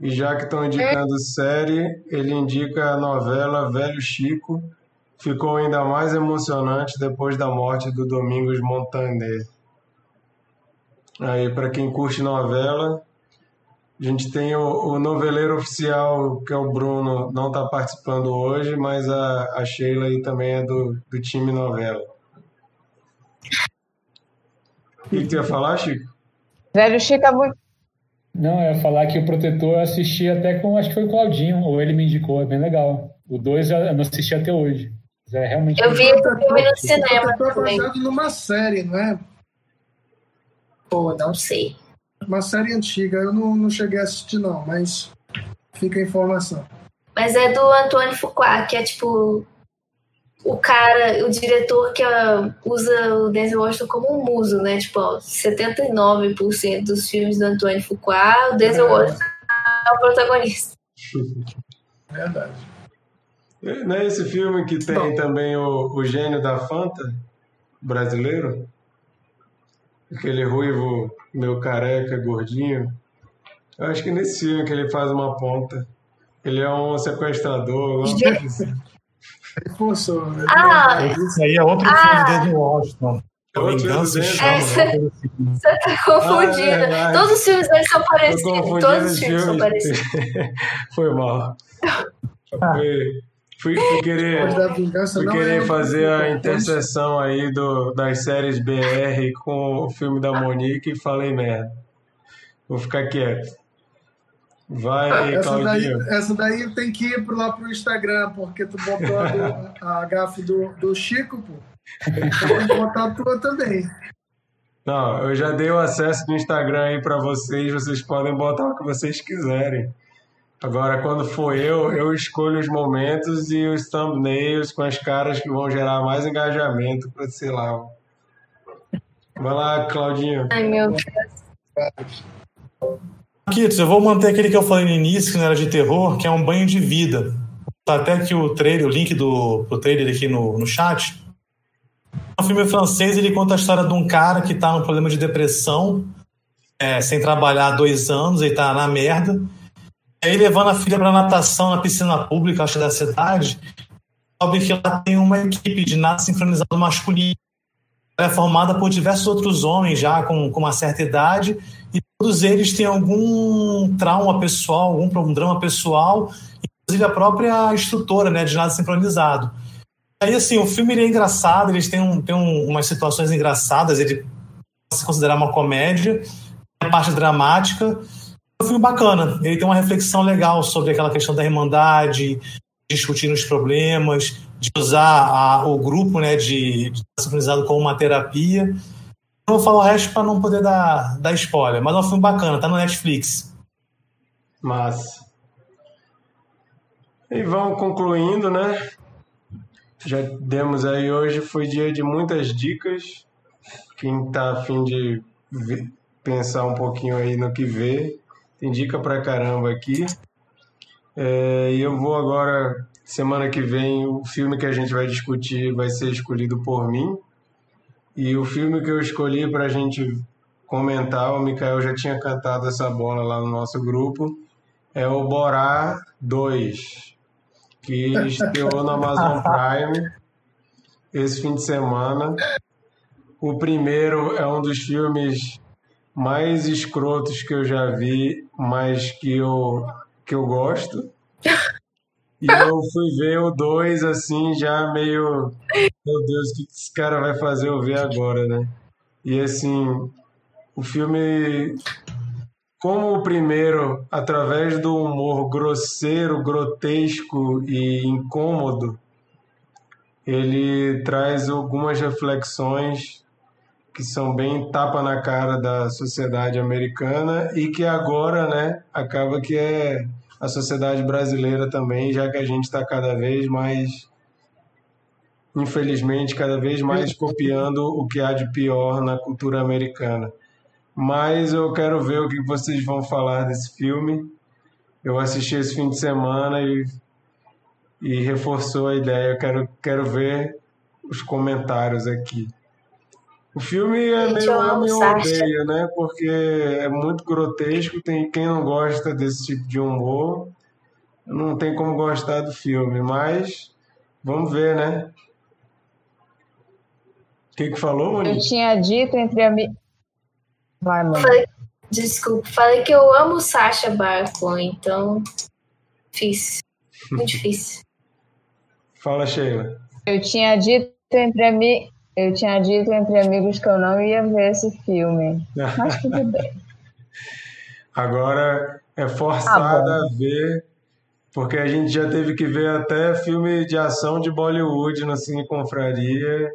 e já que estão indicando série, ele indica a novela Velho Chico. Ficou ainda mais emocionante depois da morte do Domingos Montaner. Aí, para quem curte novela, a gente tem o, o, noveleiro oficial, que é o Bruno, não está participando hoje, mas a, a Sheila aí também é do, do time novela. O que, tu ia falar, Chico? Velho Chico é muito, não, eu ia falar que o Protetor eu assisti até com, acho que foi o Claudinho, ou ele me indicou, é bem legal. O 2 eu não assisti até hoje. É realmente eu vi esse filme no cinema também. baseado numa série, não é? Pô, não sei. uma série antiga. Eu não, não cheguei a assistir, não, mas fica a informação. Mas é do Antônio Fuqua, que é tipo o cara, o diretor que uh, usa o Denzel Washington como um muso, né? Tipo, ó, 79% dos filmes do Antônio Fuqua, o Denzel é. Washington é o protagonista. *laughs* Verdade. Não é esse filme que tem Bom. também o, o gênio da Fanta brasileiro? Aquele ruivo, meu careca, gordinho. Eu acho que nesse filme que ele faz uma ponta. Ele é um sequestrador. Né? Ah, Isso aí é outro ah, filme de Washington. A vingança chama. É, você tá confundindo. Ah, é Todos os filmes deles são parecidos. Todos os filmes são parecidos. *laughs* Foi mal. Foi, fui, fui querer, fui querer é fazer a interseção aí do, das séries BR com o filme da Monique e falei merda. Vou ficar quieto. Vai, ah, essa daí, essa daí tem que ir lá pro Instagram, porque tu botou a, a gafe do, do Chico, pô. Tem que botar a tua também. Não, eu já dei o acesso do Instagram aí para vocês, vocês podem botar o que vocês quiserem. Agora, quando for eu, eu escolho os momentos e os thumbnails com as caras que vão gerar mais engajamento para, sei lá. Vai lá, Claudinho. Ai, meu Deus. Kitos, eu vou manter aquele que eu falei no início, que não era de terror, que é um banho de vida. Tá até aqui o trailer, o link do pro trailer aqui no, no chat. É um filme francês, ele conta a história de um cara que tá num problema de depressão, é, sem trabalhar há dois anos, ele tá na merda. Aí levando a filha para natação na piscina pública, acho da cidade, descobre que lá tem uma equipe de nado sincronizado masculino. É formada por diversos outros homens já com, com uma certa idade e todos eles têm algum trauma pessoal, algum drama pessoal, inclusive a própria instrutora né, de nada sincronizado. Aí, assim, o filme é engraçado, eles têm, um, têm um, umas situações engraçadas, ele se considerar uma comédia, a parte dramática. É um filme bacana, ele tem uma reflexão legal sobre aquela questão da irmandade, discutir os problemas, de usar a, o grupo né, de, de sincronizado como uma terapia. Não vou falar o resto para não poder dar, dar spoiler, mas é um filme bacana, tá no Netflix. Mas. E vamos concluindo, né? Já demos aí hoje, foi dia de muitas dicas. Quem tá afim de ver, pensar um pouquinho aí no que vê, tem dica pra caramba aqui. É, e eu vou agora, semana que vem, o filme que a gente vai discutir vai ser escolhido por mim. E o filme que eu escolhi para a gente comentar, o Mikael já tinha cantado essa bola lá no nosso grupo, é o Borá 2, que estreou no Amazon Prime esse fim de semana. O primeiro é um dos filmes mais escrotos que eu já vi, mas que eu, que eu gosto. E eu fui ver o 2 assim, já meio. Meu Deus, o que esse cara vai fazer eu ver agora, né? E assim, o filme. Como o primeiro, através do humor grosseiro, grotesco e incômodo, ele traz algumas reflexões que são bem tapa na cara da sociedade americana e que agora, né, acaba que é a sociedade brasileira também, já que a gente está cada vez mais, infelizmente, cada vez mais copiando o que há de pior na cultura americana. Mas eu quero ver o que vocês vão falar desse filme. Eu assisti esse fim de semana e, e reforçou a ideia. Eu quero, quero ver os comentários aqui. O filme é meio amo e odeia, né? Porque é muito grotesco, tem quem não gosta desse tipo de humor, não tem como gostar do filme, mas vamos ver, né? O que que falou, Monique? Eu tinha dito entre amigos... Vai, mano. Falei, desculpa, falei que eu amo Sasha Baron então difícil, muito *laughs* difícil. Fala, Sheila. Eu tinha dito entre amigos eu tinha dito entre amigos que eu não ia ver esse filme. *laughs* Mas tudo bem. Agora é forçada ah, a ver, porque a gente já teve que ver até filme de ação de Bollywood no Cine Confraria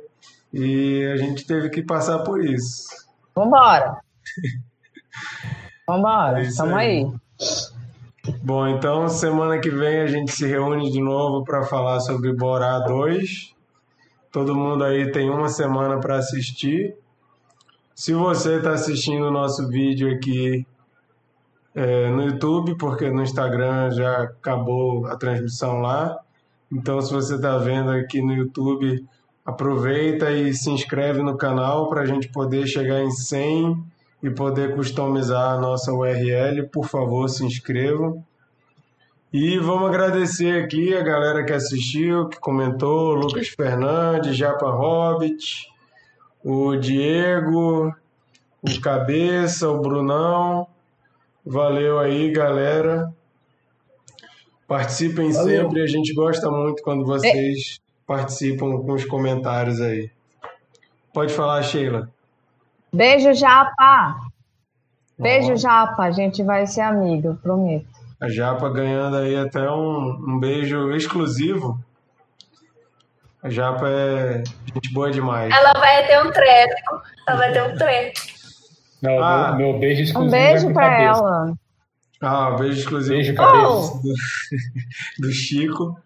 e a gente teve que passar por isso. Vambora! *laughs* Vambora, É isso tamo aí. aí. Bom, então semana que vem a gente se reúne de novo para falar sobre Borá 2. Todo mundo aí tem uma semana para assistir. Se você está assistindo o nosso vídeo aqui é, no YouTube, porque no Instagram já acabou a transmissão lá. Então, se você está vendo aqui no YouTube, aproveita e se inscreve no canal para a gente poder chegar em 100 e poder customizar a nossa URL. Por favor, se inscrevam. E vamos agradecer aqui a galera que assistiu, que comentou, Lucas Fernandes, Japa Hobbit, o Diego, o Cabeça, o Brunão. Valeu aí, galera. Participem Valeu. sempre, a gente gosta muito quando vocês participam com os comentários aí. Pode falar, Sheila. Beijo, Japa. Beijo, Japa. A gente vai ser amigo, prometo. A Japa ganhando aí até um, um beijo exclusivo. A Japa é gente boa demais. Ela vai ter um treco. Ela vai ter um treco. Não, Ah. meu, meu beijo Um exclusivo beijo é com pra cabeça. ela. Ah, um beijo exclusivo Beijo, pra cabeça. Oh! *laughs* do Chico.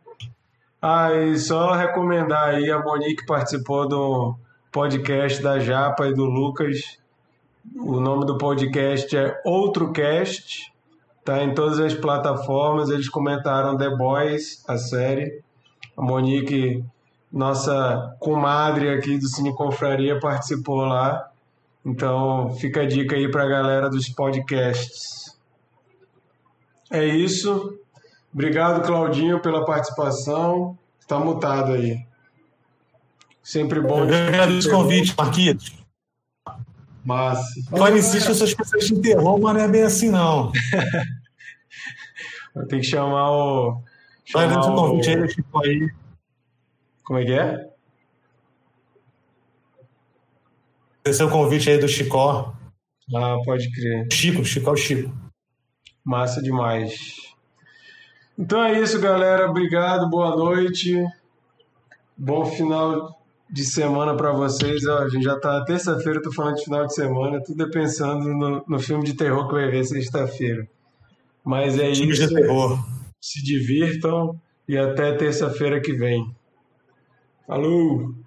Ah, e só recomendar aí, a Monique participou do podcast da Japa e do Lucas. O nome do podcast é Outro Cast, tá em todas as plataformas. Eles comentaram The Boys, a série. A Monique, nossa comadre aqui do Cine Confraria, participou lá. Então, fica a dica aí pra galera dos podcasts. É isso. Obrigado, Claudinho, pela participação. Está mutado aí. Sempre bom. Eu agradeço o convite, Marquitos. Massa. Só insiste que essas pessoas te interrompam, não é bem assim, não. *laughs* Eu tenho que chamar o. Só agradeço o chamar convite aí. Chico aí. Como é que é? Agradecer o convite aí do Chicó. Ah, pode crer. Chico, Chico é o Chico. Massa demais. Então é isso, galera. Obrigado, boa noite. Bom final de semana para vocês. Ó, a gente já tá terça-feira, tô falando de final de semana. Tudo é pensando no, no filme de terror que vai ver sexta-feira. Mas é isso. de terror. Se divirtam e até terça-feira que vem. Falou!